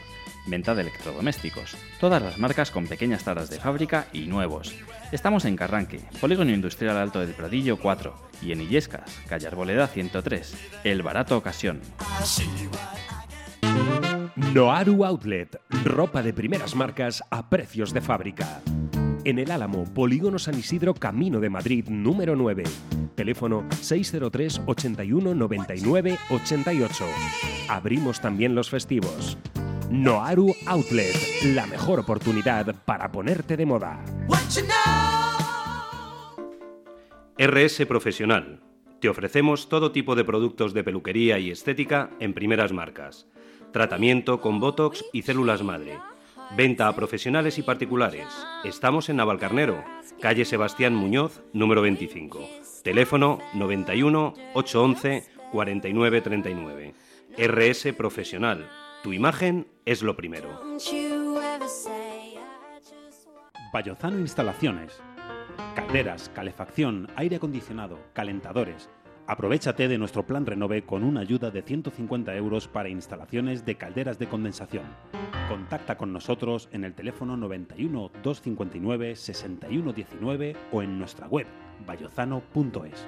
Venta de electrodomésticos. Todas las marcas con pequeñas taras de fábrica y nuevos. Estamos en Carranque, Polígono Industrial Alto del Pradillo 4 y en Illescas, calle Arboleda 103. El Barato Ocasión.
Noaru Outlet, ropa de primeras marcas a precios de fábrica. En el Álamo, Polígono San Isidro, Camino de Madrid, número 9. Teléfono 603 81 99 88. Abrimos también los festivos. Noaru Outlet, la mejor oportunidad para ponerte de moda.
RS Profesional. Te ofrecemos todo tipo de productos de peluquería y estética en primeras marcas. Tratamiento con Botox y células madre. Venta a profesionales y particulares. Estamos en Navalcarnero, calle Sebastián Muñoz, número 25. Teléfono 91 811 4939. RS Profesional. Tu imagen es lo primero.
Vallozano Instalaciones. Calderas, calefacción, aire acondicionado, calentadores. Aprovechate de nuestro plan Renove con una ayuda de 150 euros para instalaciones de calderas de condensación. Contacta con nosotros en el teléfono 91 259 6119 o en nuestra web vallozano.es.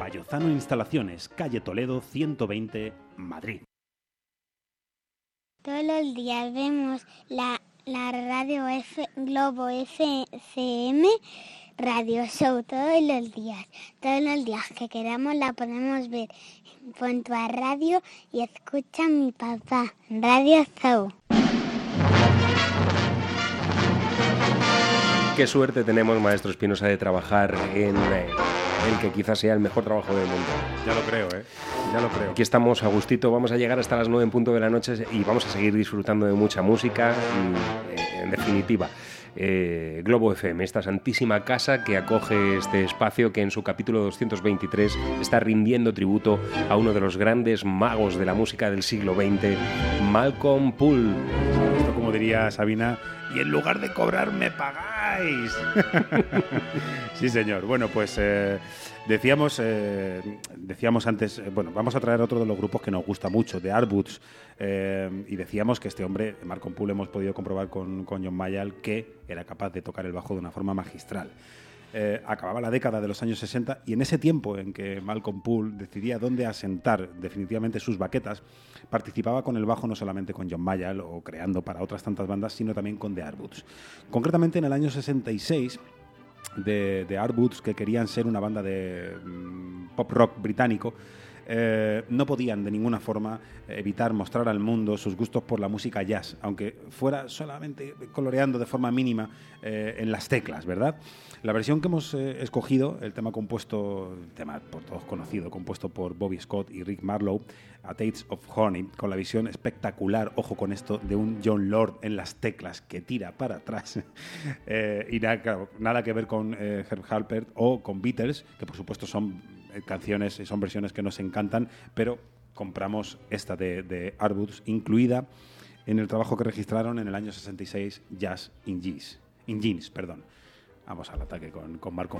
Vallozano Instalaciones, calle Toledo 120, Madrid.
Todos los días vemos la, la radio F, Globo FM Radio Show, todos los días. Todos los días que queramos la podemos ver. Pon tu a radio y escucha a mi papá. Radio Show.
Qué suerte tenemos, maestro Espinosa, de trabajar en eh, el que quizás sea el mejor trabajo del mundo.
Ya lo creo, ¿eh? Ya lo creo.
Aquí estamos a gustito, vamos a llegar hasta las 9 en punto de la noche y vamos a seguir disfrutando de mucha música y, eh, en definitiva, eh, Globo FM, esta santísima casa que acoge este espacio que en su capítulo 223 está rindiendo tributo a uno de los grandes magos de la música del siglo XX, Malcolm Poole.
Esto como diría Sabina, y en lugar de cobrar me pagáis. sí, señor. Bueno, pues eh, decíamos, eh, decíamos antes, eh, bueno, vamos a traer otro de los grupos que nos gusta mucho, de Arboots, eh, y decíamos que este hombre, Marco Poole, hemos podido comprobar con, con John Mayall que era capaz de tocar el bajo de una forma magistral. Acababa la década de los años 60 y en ese tiempo en que Malcolm Poole decidía dónde asentar definitivamente sus baquetas, participaba con el bajo no solamente con John Mayall o creando para otras tantas bandas, sino también con The Arboots. Concretamente en el año 66 de, de que querían ser una banda de mm, pop rock británico, eh, no podían de ninguna forma evitar mostrar al mundo sus gustos por la música jazz, aunque fuera solamente coloreando de forma mínima eh, en las teclas, ¿verdad? La versión que hemos eh, escogido, el tema compuesto, tema por todos conocido, compuesto por Bobby Scott y Rick Marlowe, A Taste of Honey, con la visión espectacular, ojo con esto, de un John Lord en las teclas que tira para atrás. Eh, y nada, que ver con eh, Herb Halpert o con Beatles, que por supuesto son canciones y son versiones que nos encantan, pero compramos esta de, de incluida en el trabajo que registraron en el año 66, Jazz in Jeans. In Jeans perdón. Vamos al ataque con, con Marco.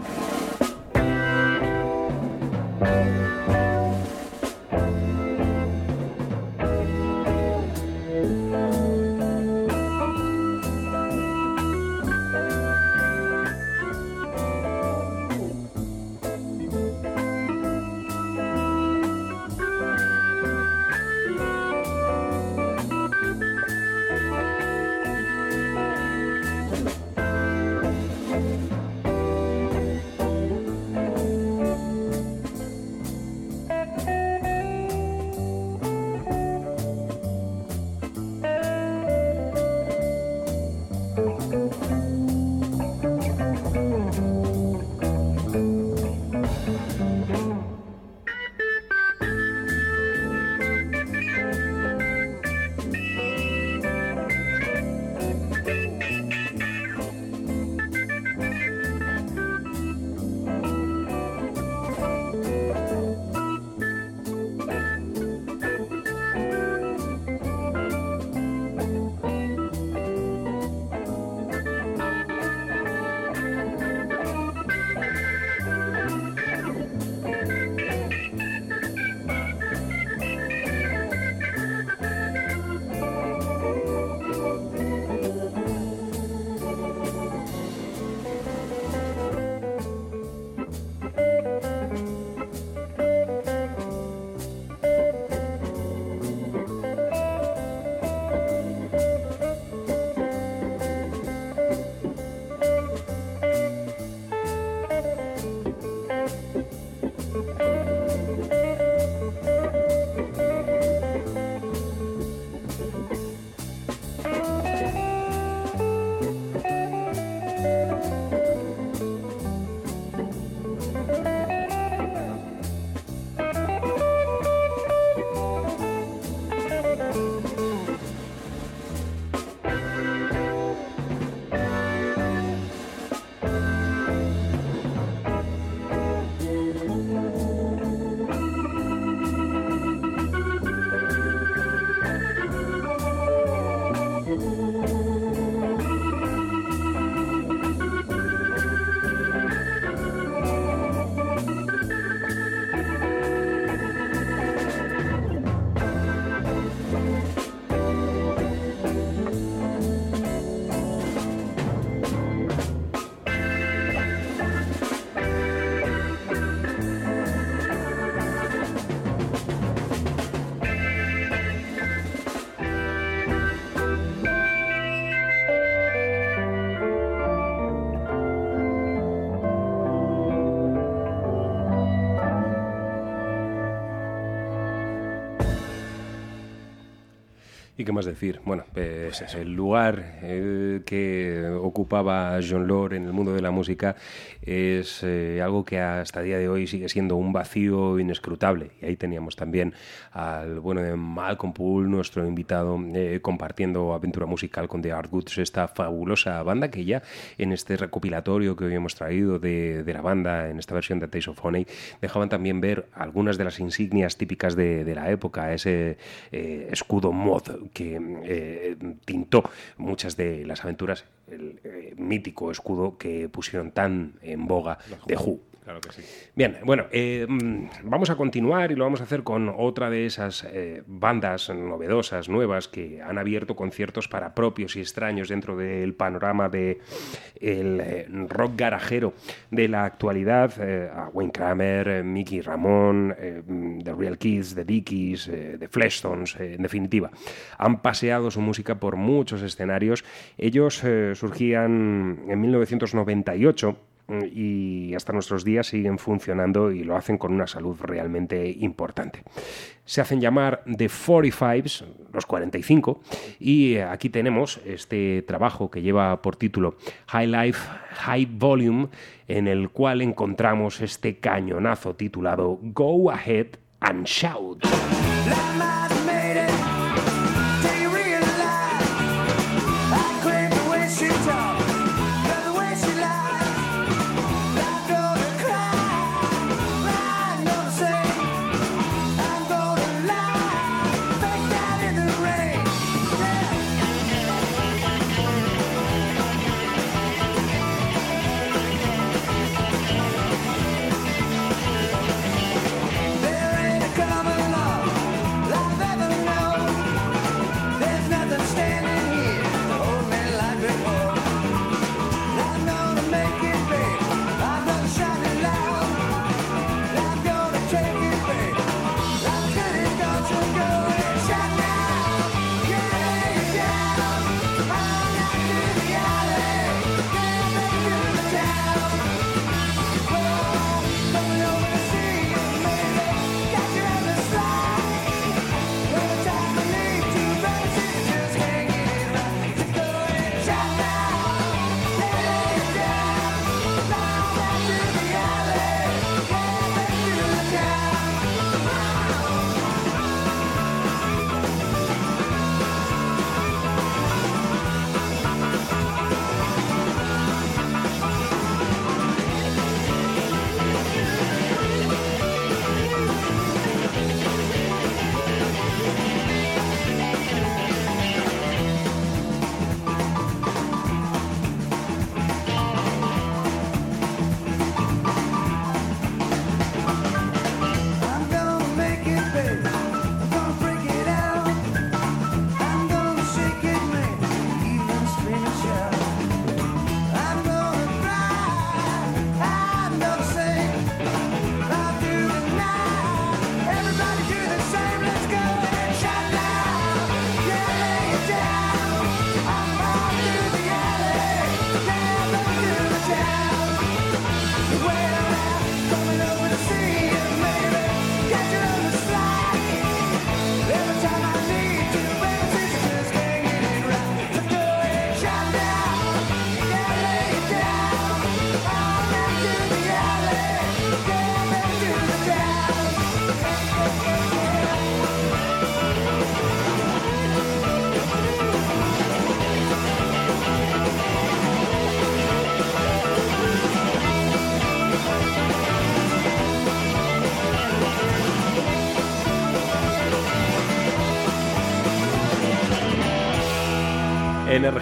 ¿Y qué más decir? Bueno, pues el lugar eh, que ocupaba John Lord en el mundo de la música es eh, algo que hasta el día de hoy sigue siendo un vacío inescrutable. Y ahí teníamos también al bueno de Malcolm Poole, nuestro invitado, eh, compartiendo aventura musical con The Art Goods, esta fabulosa banda que ya en este recopilatorio que hoy hemos traído de, de la banda, en esta versión de Taste of Honey, dejaban también ver algunas de las insignias típicas de, de la época, ese eh, escudo mod que tintó muchas de las aventuras, el eh, mítico escudo que pusieron tan en boga de Who.
Claro que sí.
Bien, bueno, eh, mm, vamos a continuar y lo vamos a hacer con otra de esas eh, bandas novedosas, nuevas, que han abierto conciertos para propios y extraños dentro del panorama de el eh, rock garajero de la actualidad. Wayne Kramer, Mickey Ramón, mm, The Real Kids, The Dickies, The Fleshtones, eh, en definitiva. Han paseado su música por muchos escenarios. Ellos surgían en 1998 y hasta nuestros días siguen funcionando y lo hacen con una salud realmente importante. Se hacen llamar The 45s, los 45, y eh, aquí tenemos este trabajo que lleva por título High Life, High Volume, en el cual encontramos este cañonazo titulado Go Ahead and Shout.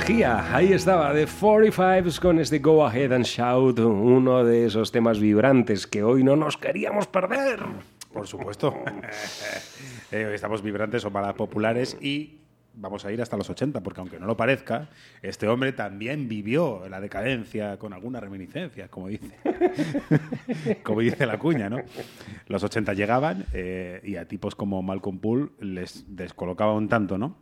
Energía, ahí estaba, de 45s con este Go Ahead and Shout, uno de esos temas vibrantes que hoy no nos queríamos perder.
Por supuesto. Eh, estamos vibrantes o para populares y vamos a ir hasta los 80, porque aunque no lo parezca, este hombre también vivió la decadencia con alguna reminiscencia, como dice. como dice la cuña, ¿no? Los 80 llegaban eh, y a tipos como Malcolm Poole les descolocaba un tanto, ¿no?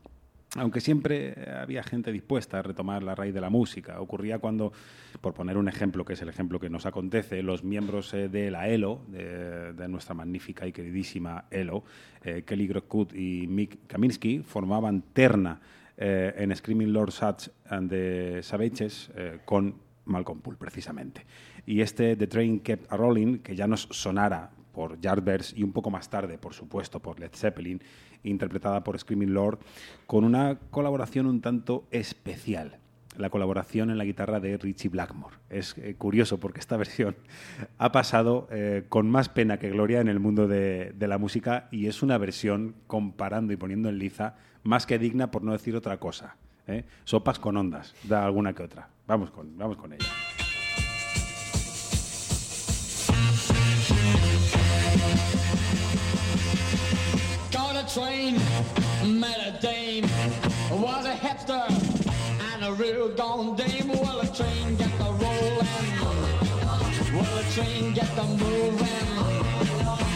Aunque siempre había gente dispuesta a retomar la raíz de la música. Ocurría cuando, por poner un ejemplo, que es el ejemplo que nos acontece, los miembros eh, de la ELO, de, nuestra magnífica y queridísima ELO, eh, Kelly Grockood y Mick Kaminsky, formaban terna eh, en Screaming Lord Such and the Savages eh, con Malcolm Poole, precisamente. Y este The Train Kept a Rolling, que ya nos sonara por Yardbirds y un poco más tarde, por supuesto, por Led Zeppelin, interpretada por Screaming Lord, con una colaboración un tanto especial. La colaboración en la guitarra de Richie Blackmore. Es eh, curioso porque esta versión ha pasado eh, con más pena que gloria en el mundo de, la música y es una versión comparando y poniendo en liza más que digna por no decir otra cosa. ¿eh? Sopas con ondas, da alguna que otra. Vamos con, vamos con ella.
Train, met a dame, was a hipster and a real gone dame. Well, a train get the rolling, a train get the moving,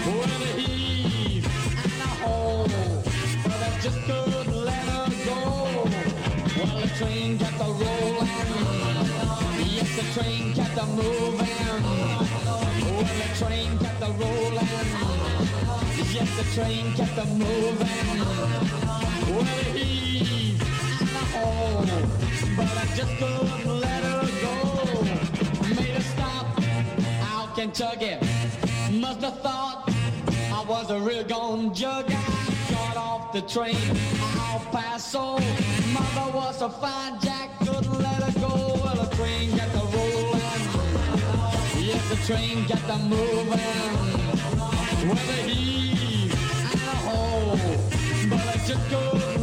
a heave and a hole, but I just couldn't let her go. Well, the train get the rolling, yes, the train kept the moving, well, the train kept the rolling. The train kept a moving. Well, a hole, but I just couldn't let her go. Made her stop out Kentucky. Must have thought I was a real gone jug. Got off the train out Paso. Mother was a fine jack, couldn't let her go. Well, the train got the rolling. Yes, the train got the moving. Well, the but I just couldn't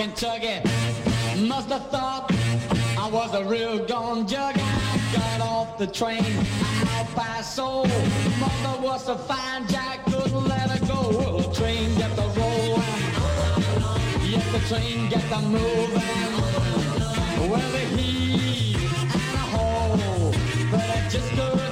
Kentucky. Must have thought I was a real gone jug. I got off the train out Paso. Mother was a fine jack, couldn't let her go. The train get the rolling. Yes, the train get the moving. Well, the heave and a hole, but I just couldn't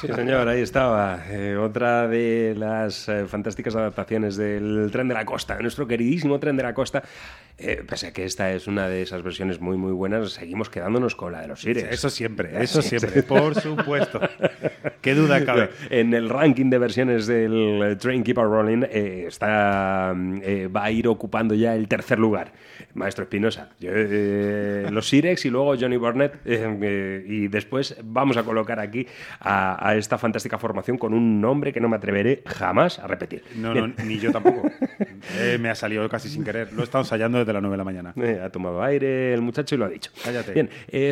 Sí, señor, ahí estaba. Eh, otra de las eh, fantásticas adaptaciones del Tren de la Costa, nuestro queridísimo Tren de la Costa. Eh, pese a que esta es una de esas versiones muy, muy buenas, seguimos quedándonos con la de los Sires.
Eso siempre, eso siempre, por supuesto. Qué duda cabe.
En el ranking de versiones del Train Keep a Rolling eh, está, mm, eh, va a ir ocupando ya el tercer lugar. Maestro Espinosa, eh, los Sirex y luego Johnny Burnett. eh, y después vamos a colocar aquí a, a esta fantástica formación con un nombre que no me atreveré jamás a repetir.
No, no, ni yo tampoco. Eh, me ha salido casi sin querer. Lo he estado ensayando desde las 9 de la mañana.
Eh, ha tomado aire el muchacho y lo ha dicho.
Cállate.
Bien,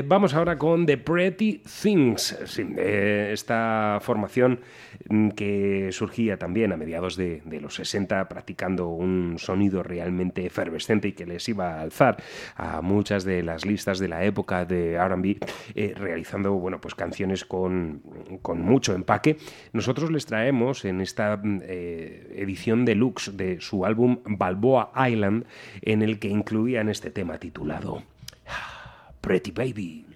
vamos ahora con The Pretty Things. Sí, esta formación mm, que surgía también a mediados de, de los 60 practicando un sonido realmente efervescente y que les iba alzar a muchas de las listas de la época de R&B, eh, realizando bueno, pues canciones con, con mucho empaque. Nosotros les traemos en esta eh, edición deluxe de su álbum Balboa Island, en el que incluían este tema titulado Pretty Baby.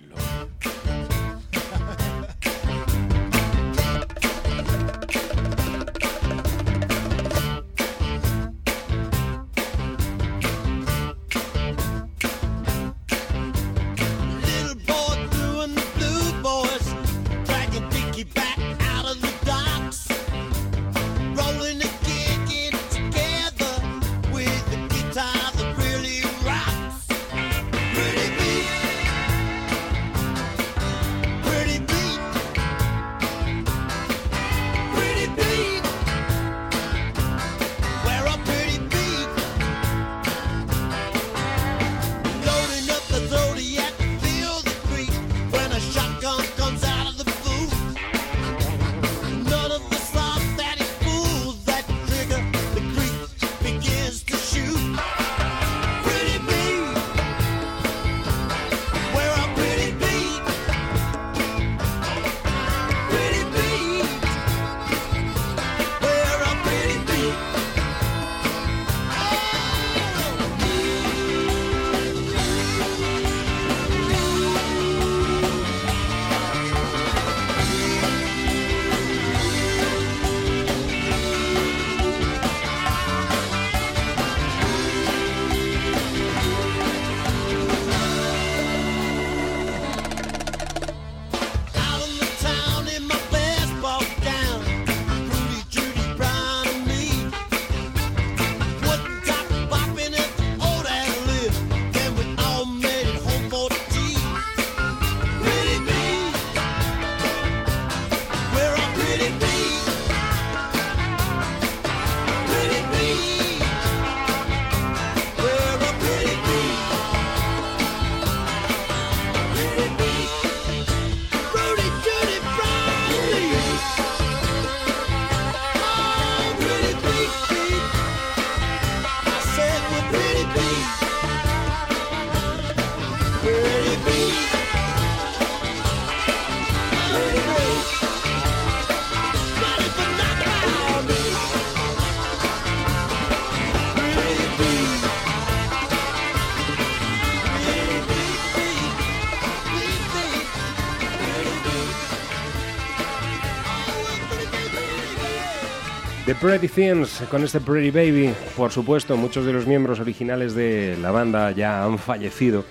Pretty Things con este Pretty Baby. Por supuesto, muchos de los miembros originales de la banda ya han fallecido.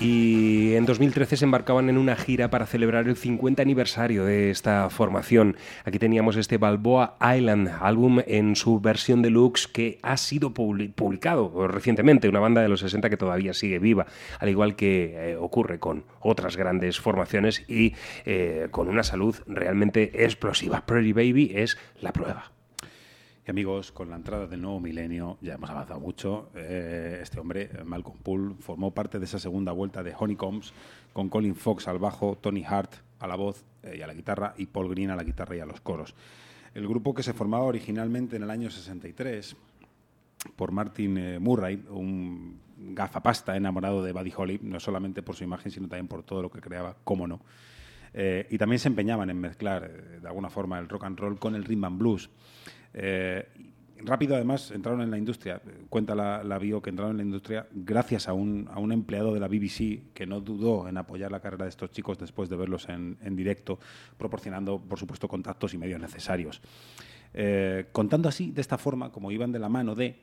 Y en 2013 se embarcaban en una gira para celebrar el 50 aniversario de esta formación. Aquí teníamos este Balboa Island, álbum en su versión deluxe que ha sido publi- publicado recientemente, una banda de los 60 que todavía sigue viva, al igual que eh, ocurre con otras grandes formaciones y eh, con una salud realmente explosiva. Pretty Baby es la prueba.
Amigos, con la entrada del nuevo milenio ya hemos avanzado mucho. Eh, este hombre, Malcolm Poole, formó parte de esa segunda vuelta de Honeycombs con Colin Fox al bajo, Tony Hart a la voz eh, y a la guitarra y Paul Green a la guitarra y a los coros. El grupo que se formaba originalmente en el año 63 por Martin eh, Murray, un gafapasta enamorado de Buddy Holly, no solamente por su imagen, sino también por todo lo que creaba, cómo no. Y también se empeñaban en mezclar, de alguna forma, el rock and roll con el rhythm and blues. Eh, rápido, además, entraron en la industria. Cuenta la, bio que entraron en la industria gracias a un, a un empleado de la BBC que no dudó en apoyar la carrera de estos chicos después de verlos en, directo, proporcionando, por supuesto, contactos y medios necesarios. Eh, contando así, de esta forma, como iban de la mano de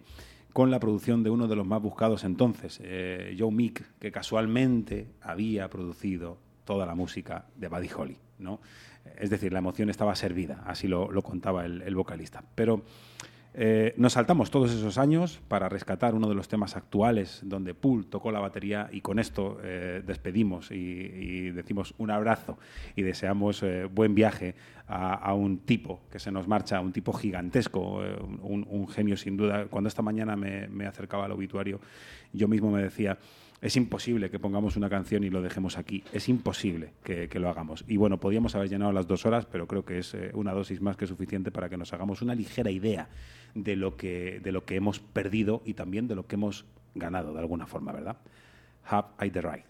con la producción de uno de los más buscados entonces, eh, Joe Meek, que casualmente había producido toda la música de Buddy Holly. ¿no? Es decir, la emoción estaba servida, así lo, contaba el, vocalista. Pero eh, nos saltamos todos esos años para rescatar uno de los temas actuales donde Poole tocó la batería y con esto eh, despedimos y, decimos un abrazo y deseamos eh, buen viaje a, un tipo que se nos marcha, un tipo gigantesco, un, genio sin duda. Cuando esta mañana me acercaba al obituario, yo mismo me decía, es imposible que pongamos una canción y lo dejemos aquí. Es imposible que, que lo hagamos. Y bueno, podíamos haber llenado las dos horas, pero creo que es eh, una dosis más que suficiente para que nos hagamos una ligera idea de lo que, de lo que hemos perdido y también de lo que hemos ganado de alguna forma, ¿verdad? Have I the right.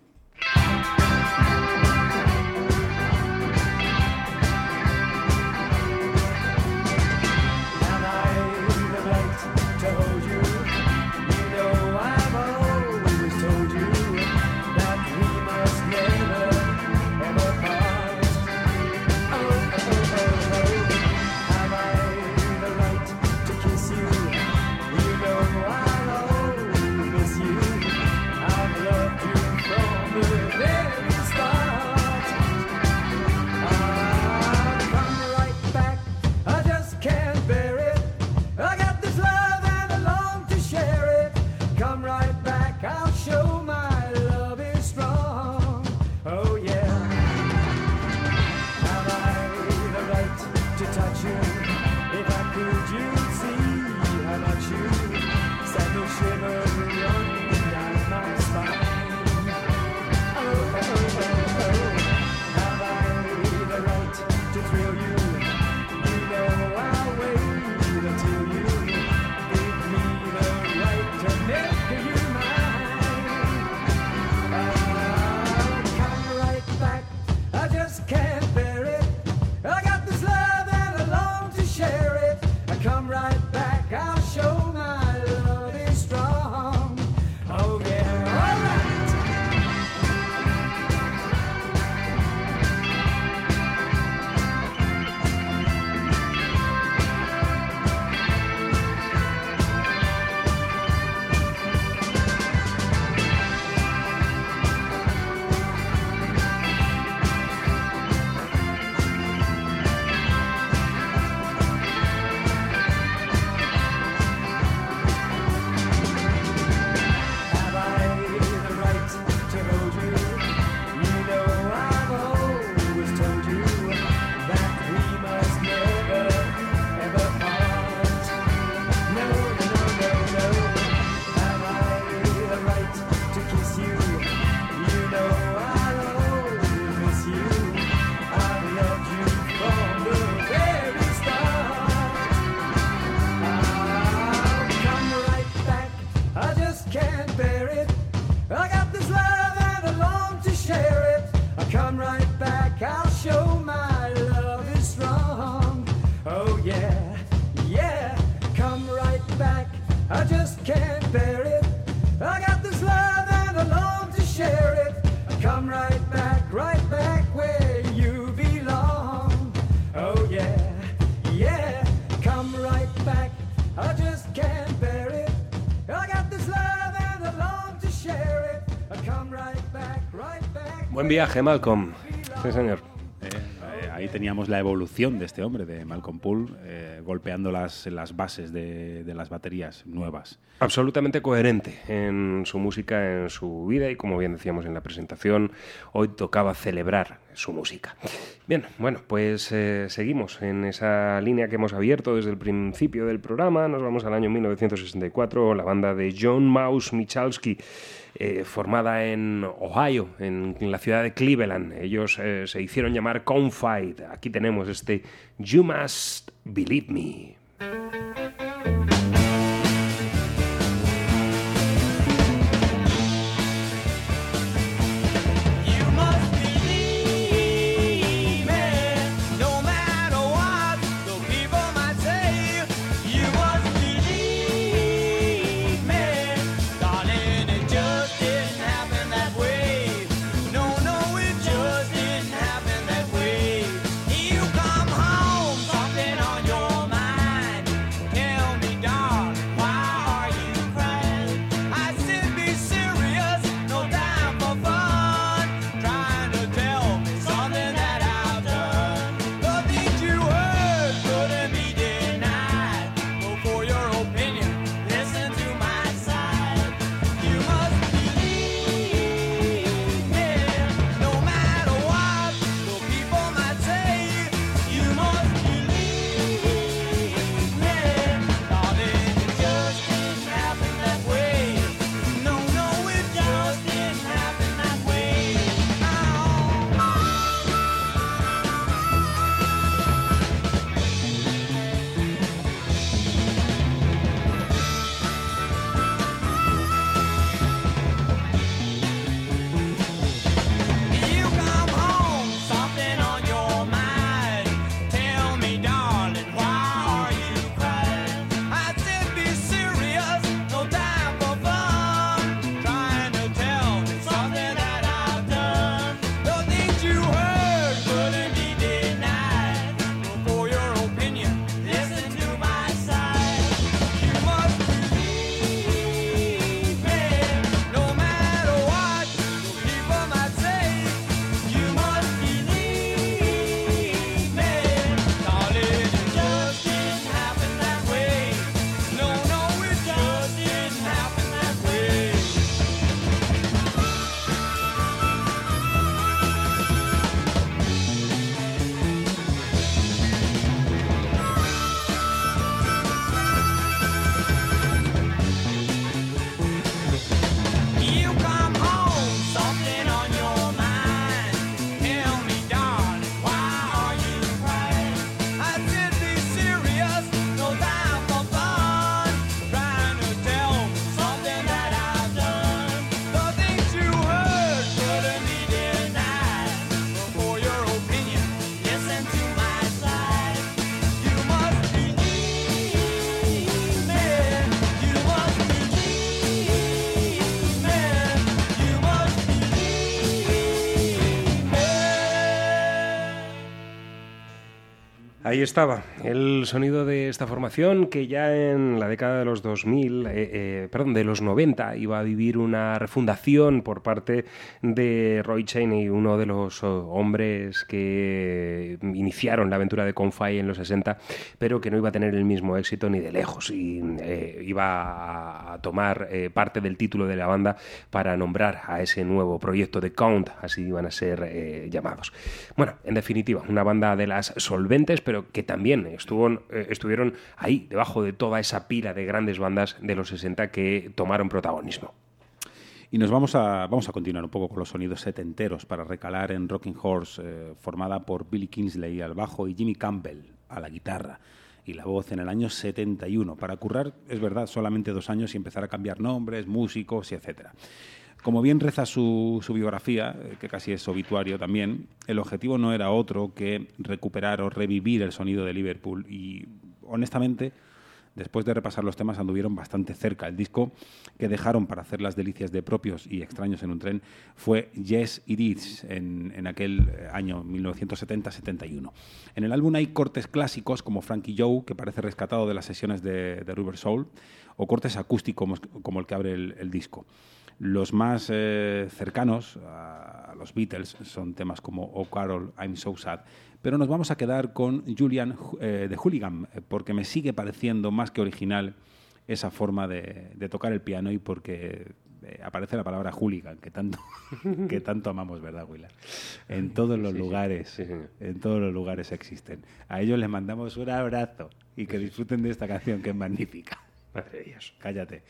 Viaje, Malcolm. Sí, señor.
Eh, eh, ahí teníamos la evolución de este hombre, de Malcolm Poole, eh, golpeando las, las bases de, de las baterías nuevas.
Absolutamente coherente en su música, en su vida y como bien decíamos en la presentación, hoy tocaba celebrar su música. Bien, bueno, pues eh, seguimos en esa línea que hemos abierto desde el principio del programa. Nos vamos al año 1964, la banda de John Mouse Michalski. Eh, formada en Ohio, en, la ciudad de Cleveland. Ellos eh, se hicieron llamar Confide. Aquí tenemos este You Must Believe Me. Ahí estaba el sonido de esta formación que ya en la década de los 2000, eh, eh, perdón, de los 90 iba a vivir una refundación por parte de Roy Cheney, uno de los oh, hombres que iniciaron la aventura de Confide en los 60, pero que no iba a tener el mismo éxito ni de lejos y eh, iba a tomar eh, parte del título de la banda para nombrar a ese nuevo proyecto de Count, así iban a ser eh, llamados. Bueno, en definitiva, una banda de las solventes, pero que también eh, estuvieron ahí, debajo de toda esa pila de grandes bandas de los 60 que tomaron protagonismo.
Y nos vamos a, vamos a continuar un poco con los sonidos setenteros para recalar en Rocking Horse, eh, formada por Billy Kingsley al bajo y Jimmy Campbell a la guitarra y la voz en el año 71. Para currar, es verdad, solamente dos años y empezar a cambiar nombres, músicos y etcétera. Como bien reza su, biografía, eh, que casi es obituario también, el objetivo no era otro que recuperar o revivir el sonido de Liverpool y, honestamente, después de repasar los temas anduvieron bastante cerca. El disco que dejaron para hacer las delicias de propios y extraños en un tren fue Yes It Is en, aquel eh, año 1970-71. En el álbum hay cortes clásicos como Frankie Joe, que parece rescatado de las sesiones de, de River Soul, o cortes acústicos como, el que abre el disco.
Los más eh, cercanos a los Beatles son temas como Oh Carol, I'm So Sad, pero nos vamos a quedar con Julian eh, de Hooligan, porque me sigue pareciendo más que original esa forma de, de tocar el piano y porque eh, aparece la palabra hooligan, que tanto, que tanto amamos, ¿verdad, Willard? En todos los
Sí,
lugares,
sí,
en todos los lugares existen. A ellos les mandamos un abrazo y que disfruten de esta canción que es magnífica.
Madre de Dios.
Cállate.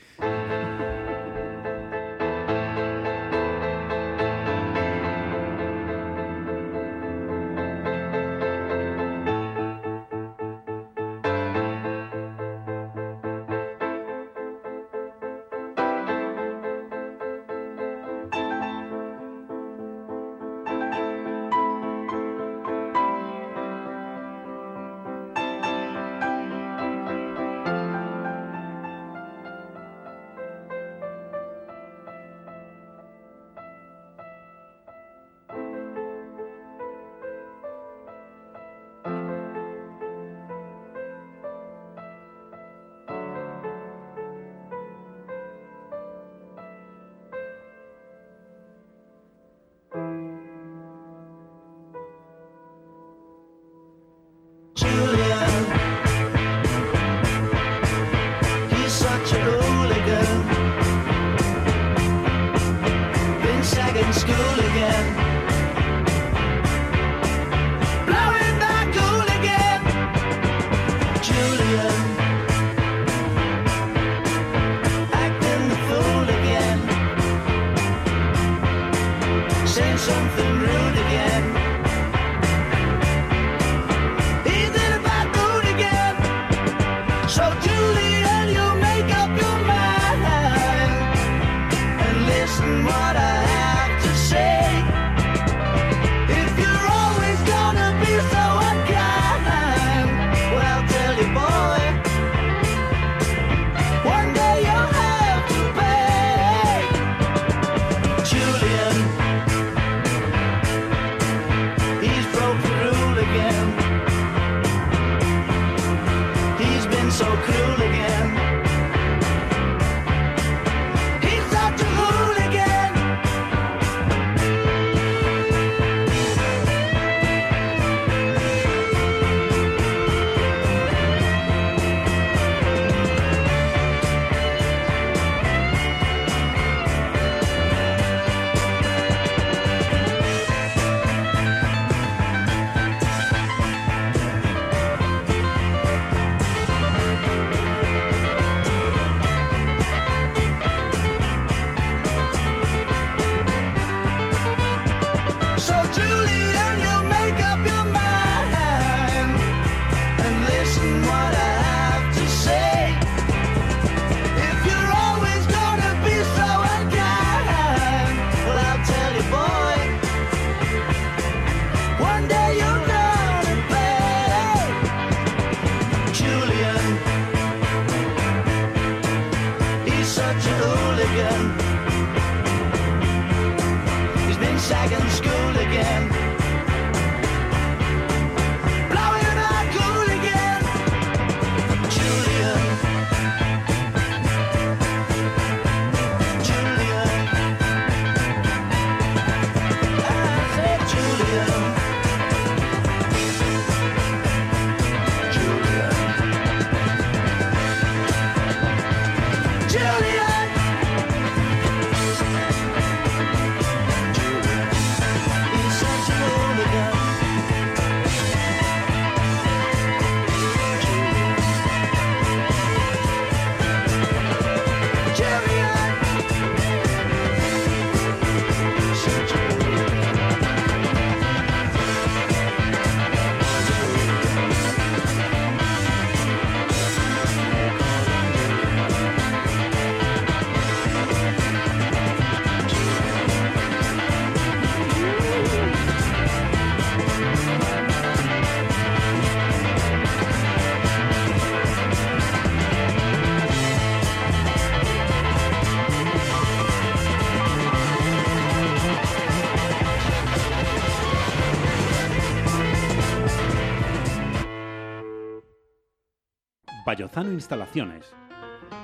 Vallozano Instalaciones.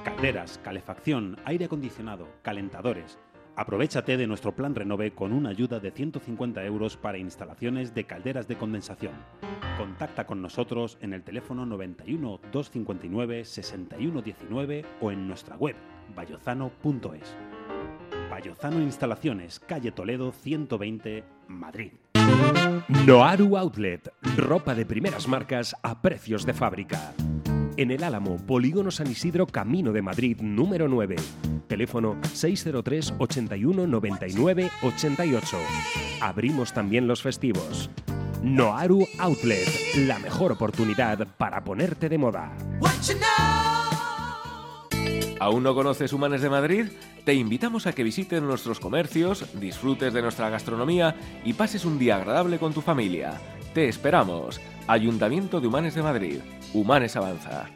Calderas, calefacción, aire acondicionado, calentadores.
Aprovechate de nuestro plan Renove con una ayuda de 150 euros para instalaciones de calderas de condensación. Contacta con nosotros en el teléfono 91 259 6119 o en nuestra web bayozano.es. Bayozano Instalaciones, calle Toledo 120, Madrid.
Noaru Outlet, ropa de primeras marcas a precios de fábrica. En el Álamo, Polígono San Isidro, Camino de Madrid, número 9. Teléfono 603 81 99 88. Abrimos también los festivos. Noaru Outlet, la mejor oportunidad para ponerte de moda.
¿Aún no conoces Humanes de Madrid? Te invitamos a que visites nuestros comercios, disfrutes de nuestra gastronomía y pases un día agradable con tu familia. Te esperamos. Ayuntamiento de Humanes de Madrid. Humanes Avanza.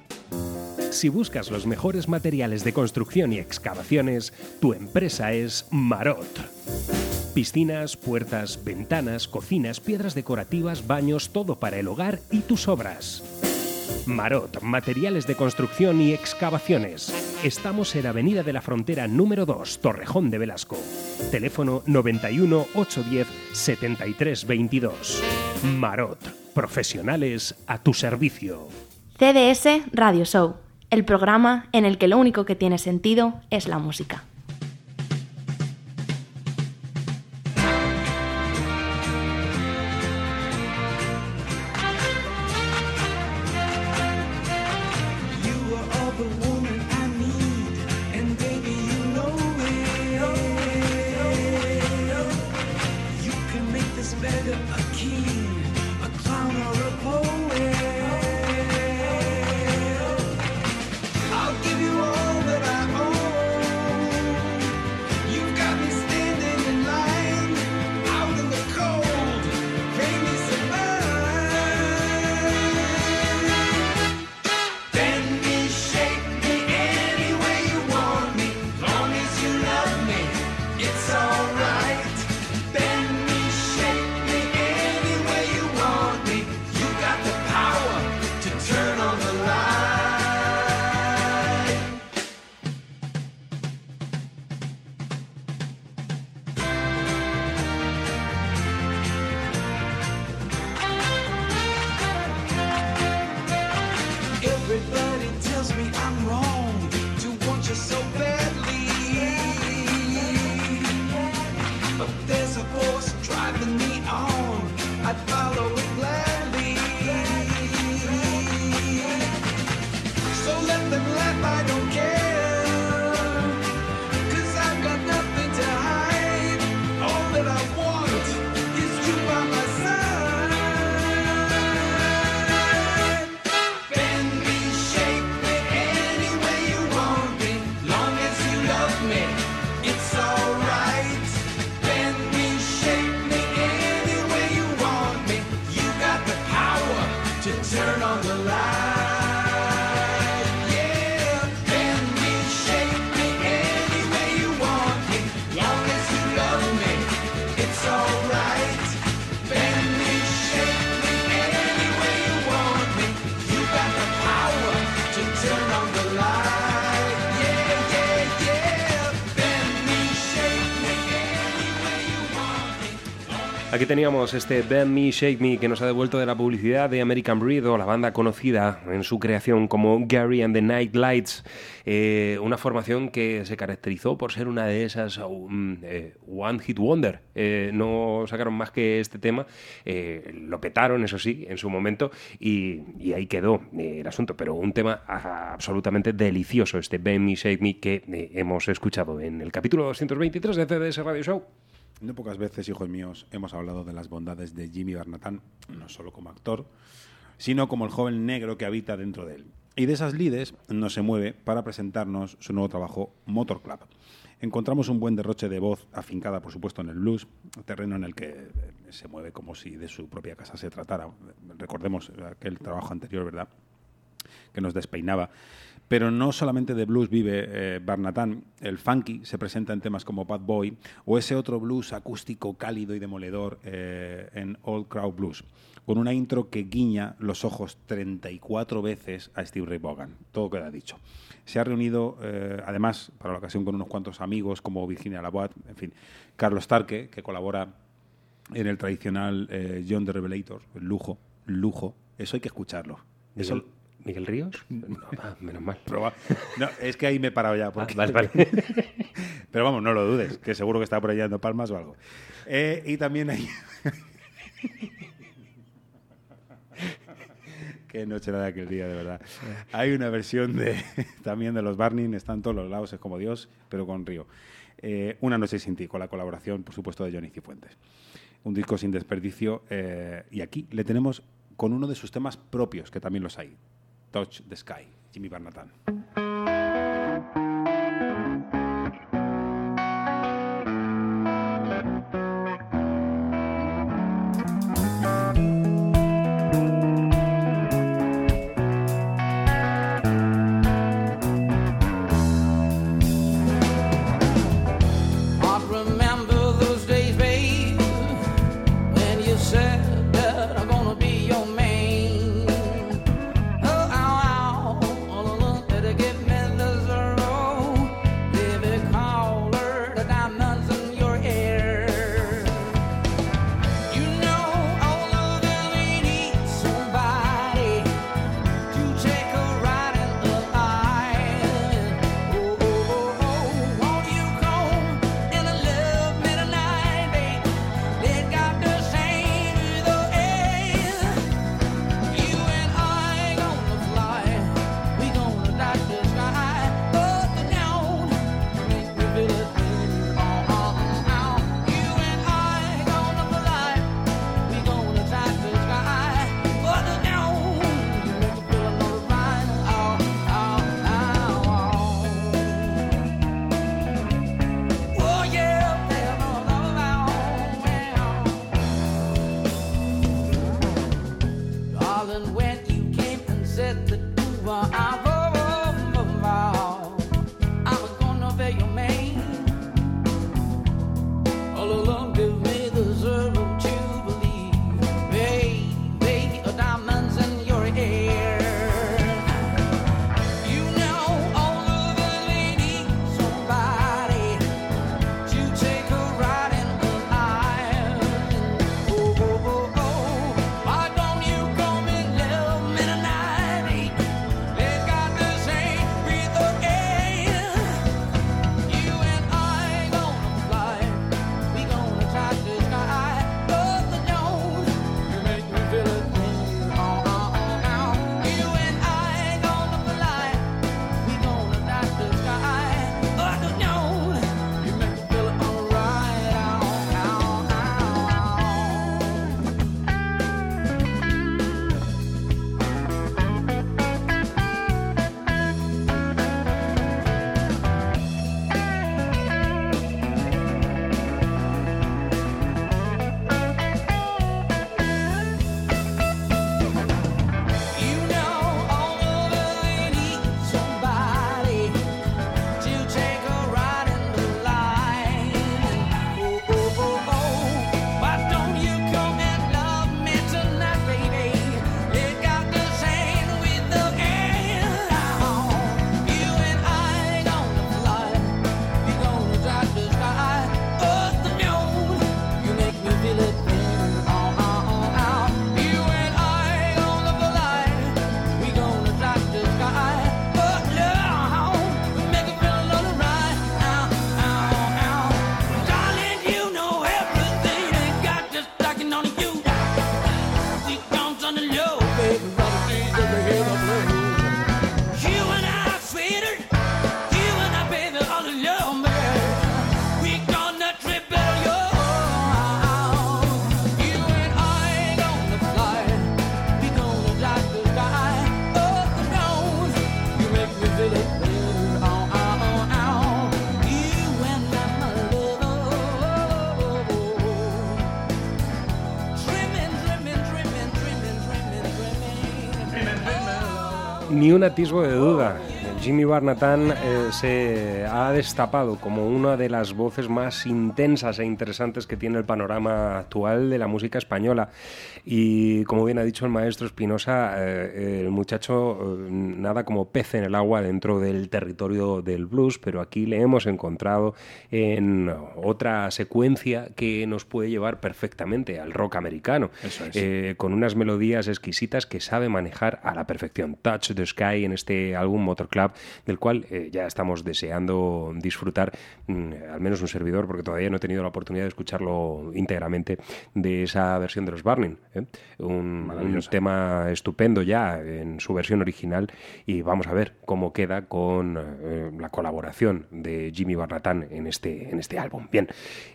Si buscas los mejores materiales de construcción y excavaciones, tu empresa es Marot. Piscinas, puertas, ventanas, cocinas, piedras decorativas, baños, todo para el hogar y tus obras. Marot, materiales de construcción y excavaciones. Estamos en Avenida de la Frontera número 2, Torrejón de Velasco. Teléfono 91 810 7322. Marot, profesionales a tu servicio.
CDS Radio Show, el programa en el que lo único que tiene sentido es la música.
Teníamos este Bend Me, Shake Me que nos ha devuelto de la publicidad de American Breed o la banda conocida en su creación como Gary and the Night Lights, eh, una formación que se caracterizó por ser una de esas um, eh, One Hit Wonder. Eh, no sacaron más que este tema, lo petaron, eso sí, en su momento y, y ahí quedó el asunto, pero un tema ah, absolutamente delicioso, este Bend Me, Shake Me que hemos escuchado en el capítulo 223 de CDS Radio Show.
No pocas veces, hijos míos, hemos hablado de las bondades de Jimmy Barnatán, no solo como actor, sino como el joven negro que habita dentro de él. Y de esas lides no se mueve para presentarnos su nuevo trabajo, Motor Club. Encontramos un buen derroche de voz afincada, por supuesto, en el blues, terreno en el que eh, se mueve como si de su propia casa se tratara. Recordemos aquel trabajo anterior, ¿verdad? Que nos despeinaba. Pero no solamente de blues vive eh, Barnatán. El funky se presenta en temas como Bad Boy o ese otro blues acústico cálido y demoledor eh, en Old Crowd Blues, con una intro que guiña los ojos 34 veces a Steve Ray Vaughan. Todo queda dicho. Se ha reunido, eh, además, para la ocasión con unos cuantos amigos como Virginia Labat, en fin, Carlos Tarque, que colabora en el tradicional eh, John the Revelator, lujo, lujo. Eso hay que escucharlo. Eso,
Miguel Ríos. No, ah, menos mal.
No, es que ahí me he parado ya.
Ah, vale, vale.
Pero vamos, no lo dudes, que seguro que está por ahí dando palmas o algo. Eh, y también hay. Qué noche era de aquel día, de verdad. Hay una versión de también de los Barney, están todos los lados, es como Dios, pero con Río. Eh, una noche sin ti, con la colaboración, por supuesto, de Johnny Cifuentes. Un disco sin desperdicio. Eh, y aquí le tenemos con uno de sus temas propios, que también los hay. Touch the Sky, Jimmy
Barnatan. Mm -hmm.
ni un atisbo de duda. Jimmy Barnatán eh, se ha destapado como una de las voces más intensas e interesantes que tiene el panorama actual de la música española. Y como bien ha dicho el maestro Espinosa, eh, el muchacho eh, nada como pez en el agua dentro del territorio del blues, pero aquí le hemos encontrado en otra secuencia que nos puede llevar perfectamente al rock americano, eh, con unas melodías exquisitas que sabe manejar a la perfección. Touch the Sky en este álbum Motor Club, del cual eh, ya estamos deseando disfrutar, mm, al menos un servidor, porque todavía no he tenido la oportunidad de escucharlo íntegramente, de esa versión de los Burning. ¿Eh? Un, un tema estupendo ya en su versión original y vamos a ver cómo queda con eh, la colaboración de Jimmy Barnatán en este, en este álbum. Bien,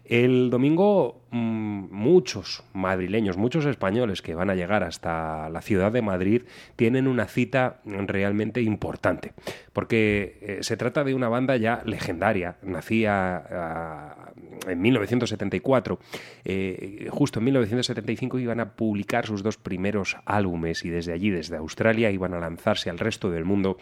el domingo mm, muchos madrileños, muchos españoles que van a llegar hasta la ciudad de Madrid tienen una cita realmente importante, porque eh, se trata de una banda ya legendaria, nacía ah, en 1974, eh, justo en 1975 iban a publicar sus dos primeros álbumes y desde allí, desde Australia, iban a lanzarse al resto del mundo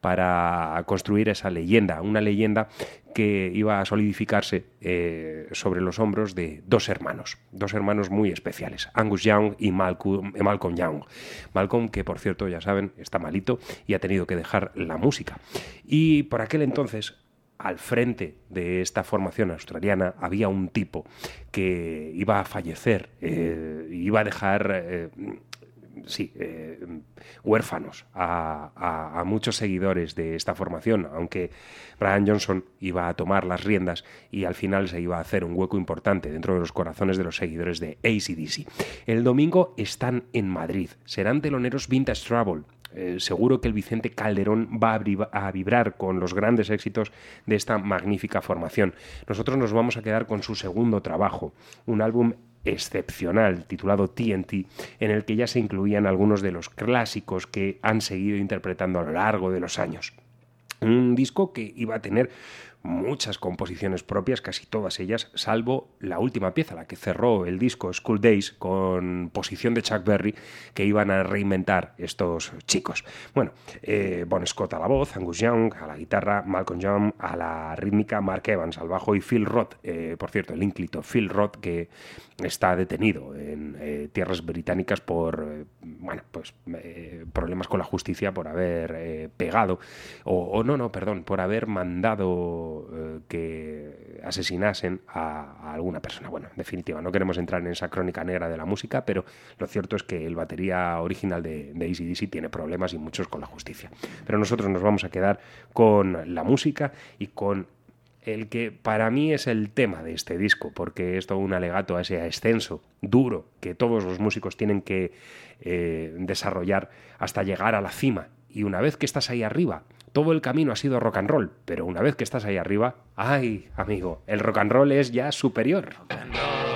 para construir esa leyenda, una leyenda que iba a solidificarse eh, sobre los hombros de dos hermanos, dos hermanos muy especiales, Angus Young y eh, Malcolm Young. Malcolm, que por cierto, ya saben, está malito y ha tenido que dejar la música. Y por aquel entonces, al frente de esta formación australiana había un tipo que iba a fallecer, eh, iba a dejar... eh, sí, eh, huérfanos a, a- a muchos seguidores de esta formación, aunque Brian Johnson iba a tomar las riendas y al final se iba a hacer un hueco importante dentro de los corazones de los seguidores de ACDC. El domingo están en Madrid, serán teloneros Vintage Trouble. Eh, seguro que el Vicente Calderón va a, vibrar con los grandes éxitos de esta magnífica formación. Nosotros nos vamos a quedar con su segundo trabajo, un álbum excepcional titulado TNT, en el que ya se incluían algunos de los clásicos que han seguido interpretando a lo largo de los años. Un disco que iba a tener muchas composiciones propias, casi todas ellas, salvo la última pieza, la que cerró el disco School Days, con posición de Chuck Berry, que iban a reinventar estos chicos. Bueno, eh, Bon Scott a la voz, Angus Young a la guitarra, Malcolm Young a la rítmica, Mark Evans al bajo y Phil Roth, eh, por cierto, el ínclito Phil Roth, que está detenido en eh, tierras británicas por eh, bueno, pues, problemas con la justicia por haber pegado, o no, no, perdón, por haber mandado eh, que asesinasen a, alguna persona. Bueno, en definitiva, no queremos entrar en esa crónica negra de la música, pero lo cierto es que el batería original de, de AC/DC tiene problemas y muchos con la justicia. Pero nosotros nos vamos a quedar con la música y con el que para mí es el tema de este disco, porque es todo un alegato a ese ascenso duro que todos los músicos tienen que eh, desarrollar hasta llegar a la cima. Y una vez que estás ahí arriba, todo el camino ha sido rock and roll, pero una vez que estás ahí arriba, ay, amigo, el rock and roll es ya superior.
Riding on the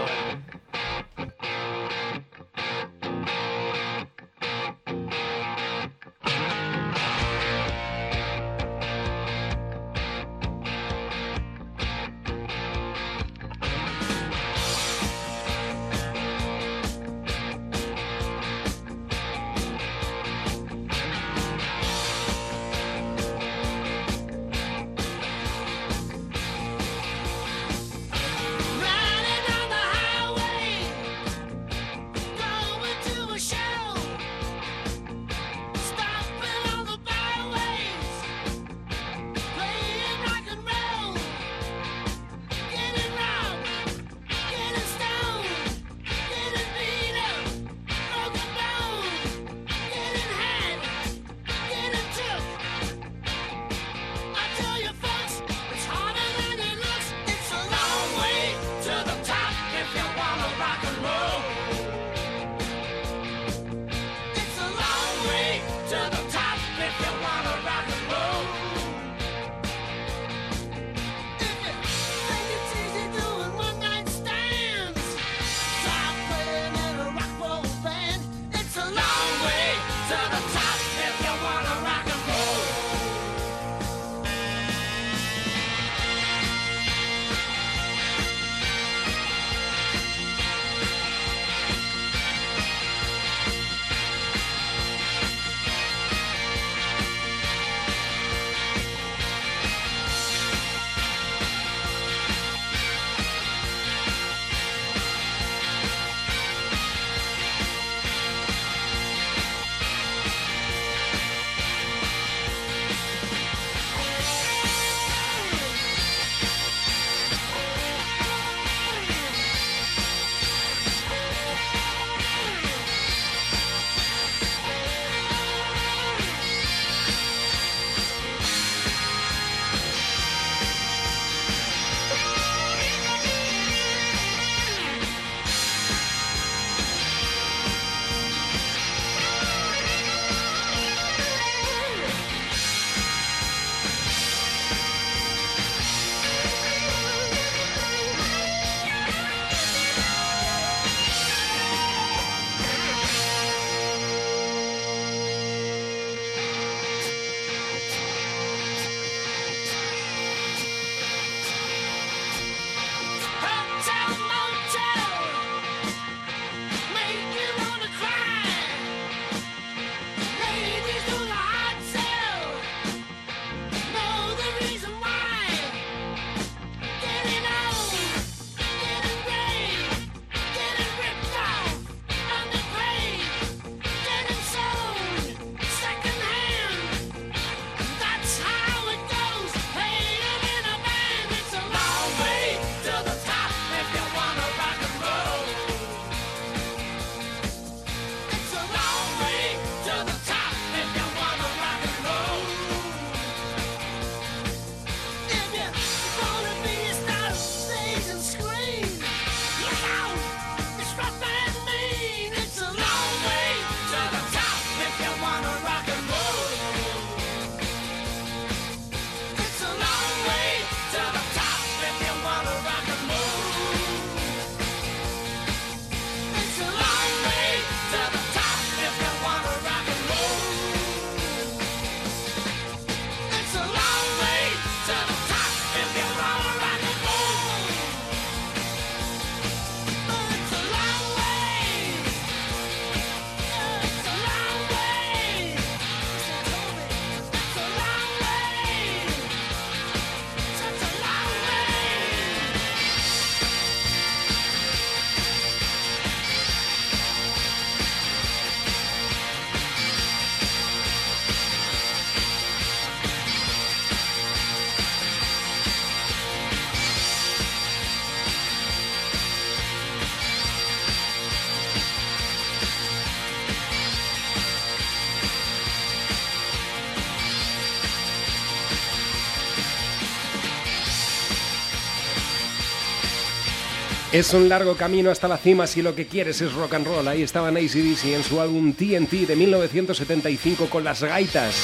Es un largo camino hasta la cima si lo que quieres es rock and roll. Ahí estaban ACDC en su álbum TNT de 1975 con las gaitas.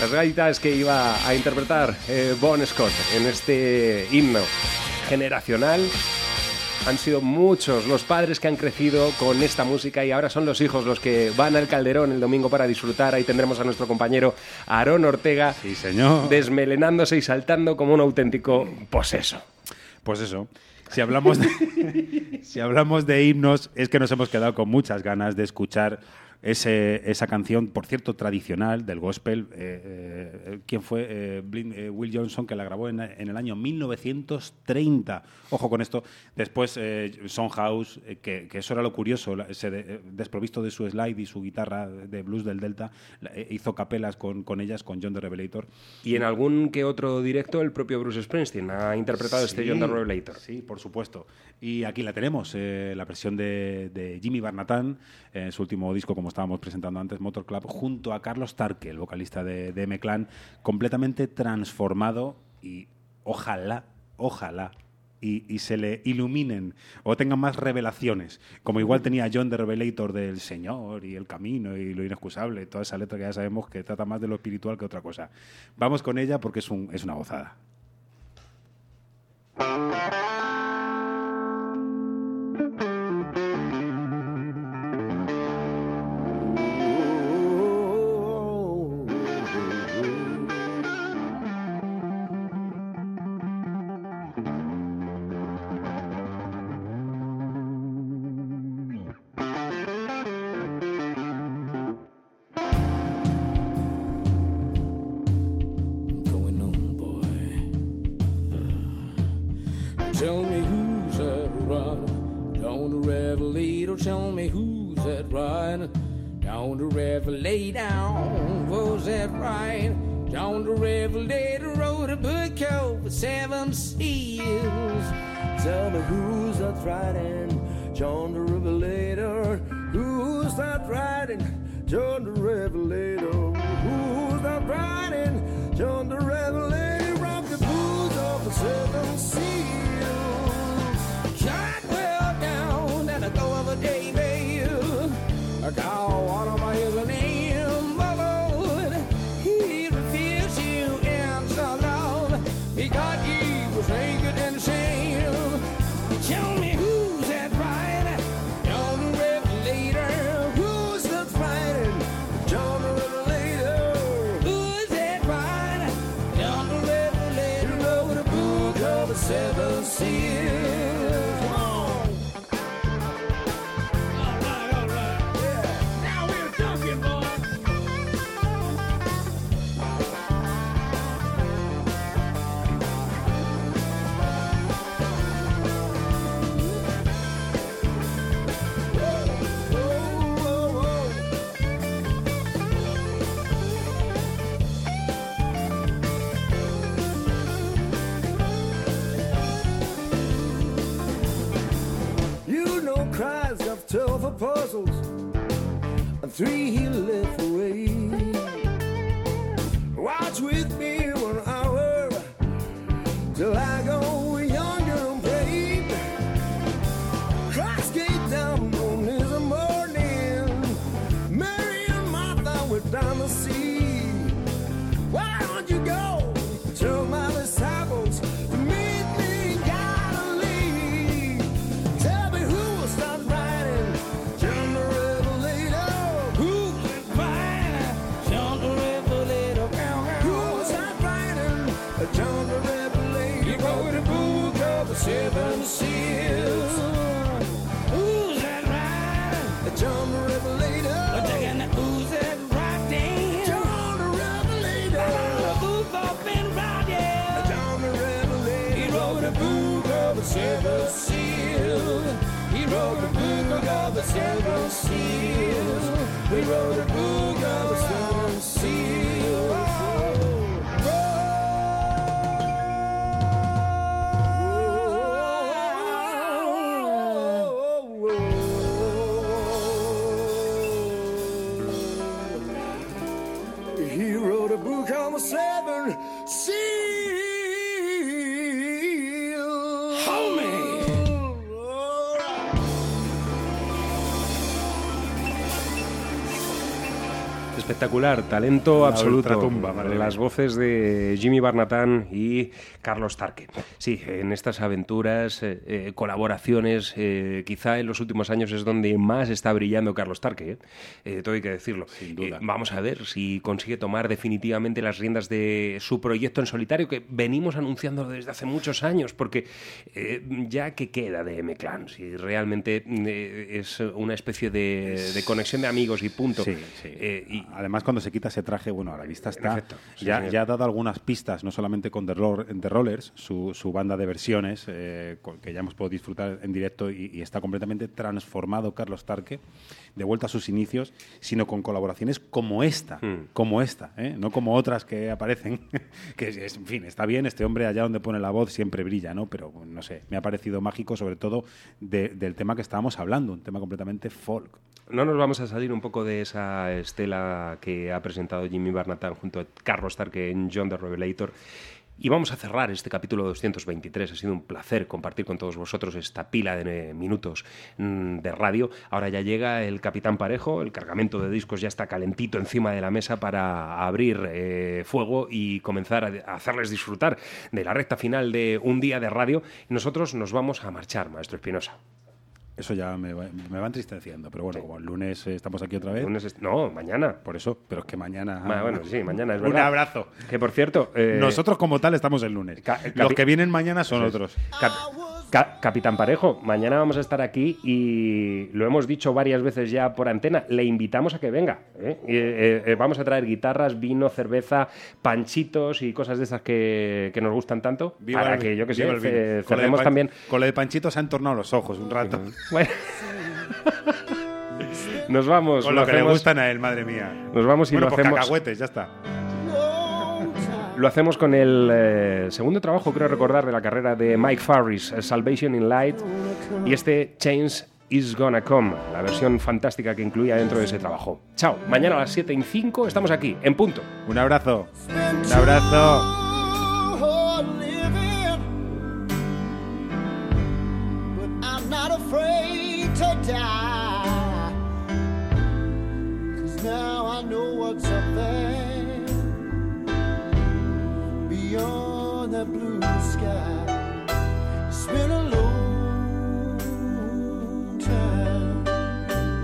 Las gaitas que iba a interpretar eh, Bon Scott en este himno generacional. Han sido muchos los padres que han crecido con esta música y ahora son los hijos los que van al Calderón el domingo para disfrutar. Ahí tendremos a nuestro compañero Aarón Ortega
Sí, señor.
desmelenándose y saltando como un auténtico poseso.
Pues eso. Si hablamos de, si hablamos de himnos, es que nos hemos quedado con muchas ganas de escuchar ese- esa canción, por cierto, tradicional del gospel. Eh, eh, ¿Quién fue? Eh, eh, Will Johnson, que la grabó en, en el año 1930. Ojo con esto. Después, eh, House, que, que eso era lo curioso, se de- eh, desprovisto de su slide y su guitarra de blues del Delta, eh, hizo capelas con, con ellas, con John the Revelator.
Y en algún que otro directo el propio Bruce Springsteen ha interpretado este
Sí,
John the Revelator.
Sí, por supuesto. Y aquí la tenemos, eh, la versión de, de Jimmy Barnatán, eh, su último disco, como estábamos presentando antes, Motor Club, junto a Carlos Tarque, el vocalista de, de M-Clan, completamente transformado y ojalá, ojalá. Y, se le iluminen o tengan más revelaciones, como igual tenía John the Revelator del Señor y el camino y lo inexcusable, toda esa letra que ya sabemos que trata más de lo espiritual que otra cosa. Vamos con ella porque es, un, es una gozada.
Apostles, and three he
book of the seven seals. He wrote a book of the seven seals. He wrote a book of the seven seals.
Espectacular, talento
La
absoluto.
madre
Las
mía.
voces de Jimmy Barnatán y Carlos Tarque. Sí, en estas aventuras, eh, eh, colaboraciones, eh, quizá en los últimos años es donde más está brillando Carlos Tarque, todo hay que decirlo. Eh, vamos a ver si consigue tomar definitivamente las riendas de su proyecto en solitario que venimos anunciando desde hace muchos años, porque ya que queda de M-Clan, si realmente es una especie de, de conexión de amigos y punto.
Sí, sí.
Y
Además, cuando se quita ese traje, bueno, a la vista está.
efecto, sí,
ya, ha dado algunas pistas, no solamente con The, Roll- The Rollers, su, su banda de versiones, eh, con- que ya hemos podido disfrutar en directo y, y está completamente transformado Carlos Tarque, de vuelta a sus inicios, sino con colaboraciones como esta,
Hmm.
como esta, ¿eh? no como otras que aparecen, que es- en fin, está bien, este hombre allá donde pone la voz siempre brilla, ¿no? Pero no sé, me ha parecido mágico, sobre todo de- del tema que estábamos hablando, un tema completamente folk.
No nos vamos a salir un poco de esa estela que ha presentado Jimmy Barnatán junto a Carlos Tarque en John the Revelator. Y vamos a cerrar este capítulo 223. Ha sido un placer compartir con todos vosotros esta pila de minutos mm, de radio. Ahora ya llega el Capitán Parejo, el cargamento de discos ya está calentito encima de la mesa para abrir eh, fuego y comenzar a hacerles disfrutar de la recta final de un día de radio. Nosotros nos vamos a marchar, maestro Espinosa.
Eso ya me va, me va entristeciendo, pero bueno, como el lunes estamos aquí otra vez.
Lunes no, mañana.
Por eso, pero es que mañana.
Ma- bueno, sí, mañana es
Un
verdad.
abrazo.
Que por cierto. eh,
Nosotros, como tal, estamos el lunes.
Ca-
Los que vienen mañana son otros.
Cap- Ca- Capitán Parejo, mañana vamos a estar aquí y lo hemos dicho varias veces ya por antena, le invitamos a que venga. ¿eh? Eh, eh, vamos a traer guitarras, vino, cerveza, panchitos y cosas de esas que, que nos gustan tanto.
Viva
para
el-
que yo que sé, ce-
Con de
también.
Con lo de Panchito se han tornado los ojos un rato.
Bueno. Nos vamos.
Con
lo
lo que le gustan a él, madre mía.
Nos vamos y
bueno,
lo
pues
hacemos.
cacahuetes, ya está.
Lo hacemos con el eh, segundo trabajo, creo recordar, de la carrera de Mike Farris, eh, Salvation in Light, y este Change is Gonna Come, la versión fantástica que incluía dentro de ese trabajo. Chao, mañana a las 7 y 5 estamos aquí, en punto.
Un abrazo. Un abrazo.
I'm not afraid to die. Cause now I know what's up there beyond that blue sky. It's been a long time,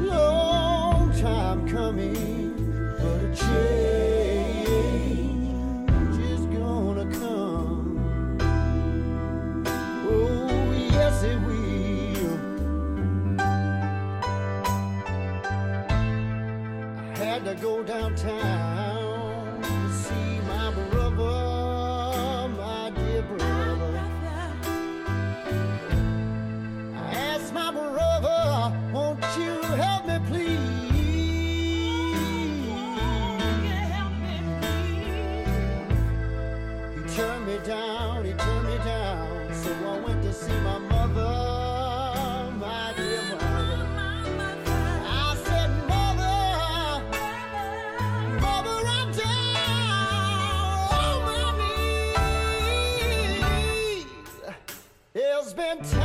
long time coming, but a change is gonna come. Oh, yes, it will. I had to go downtown And.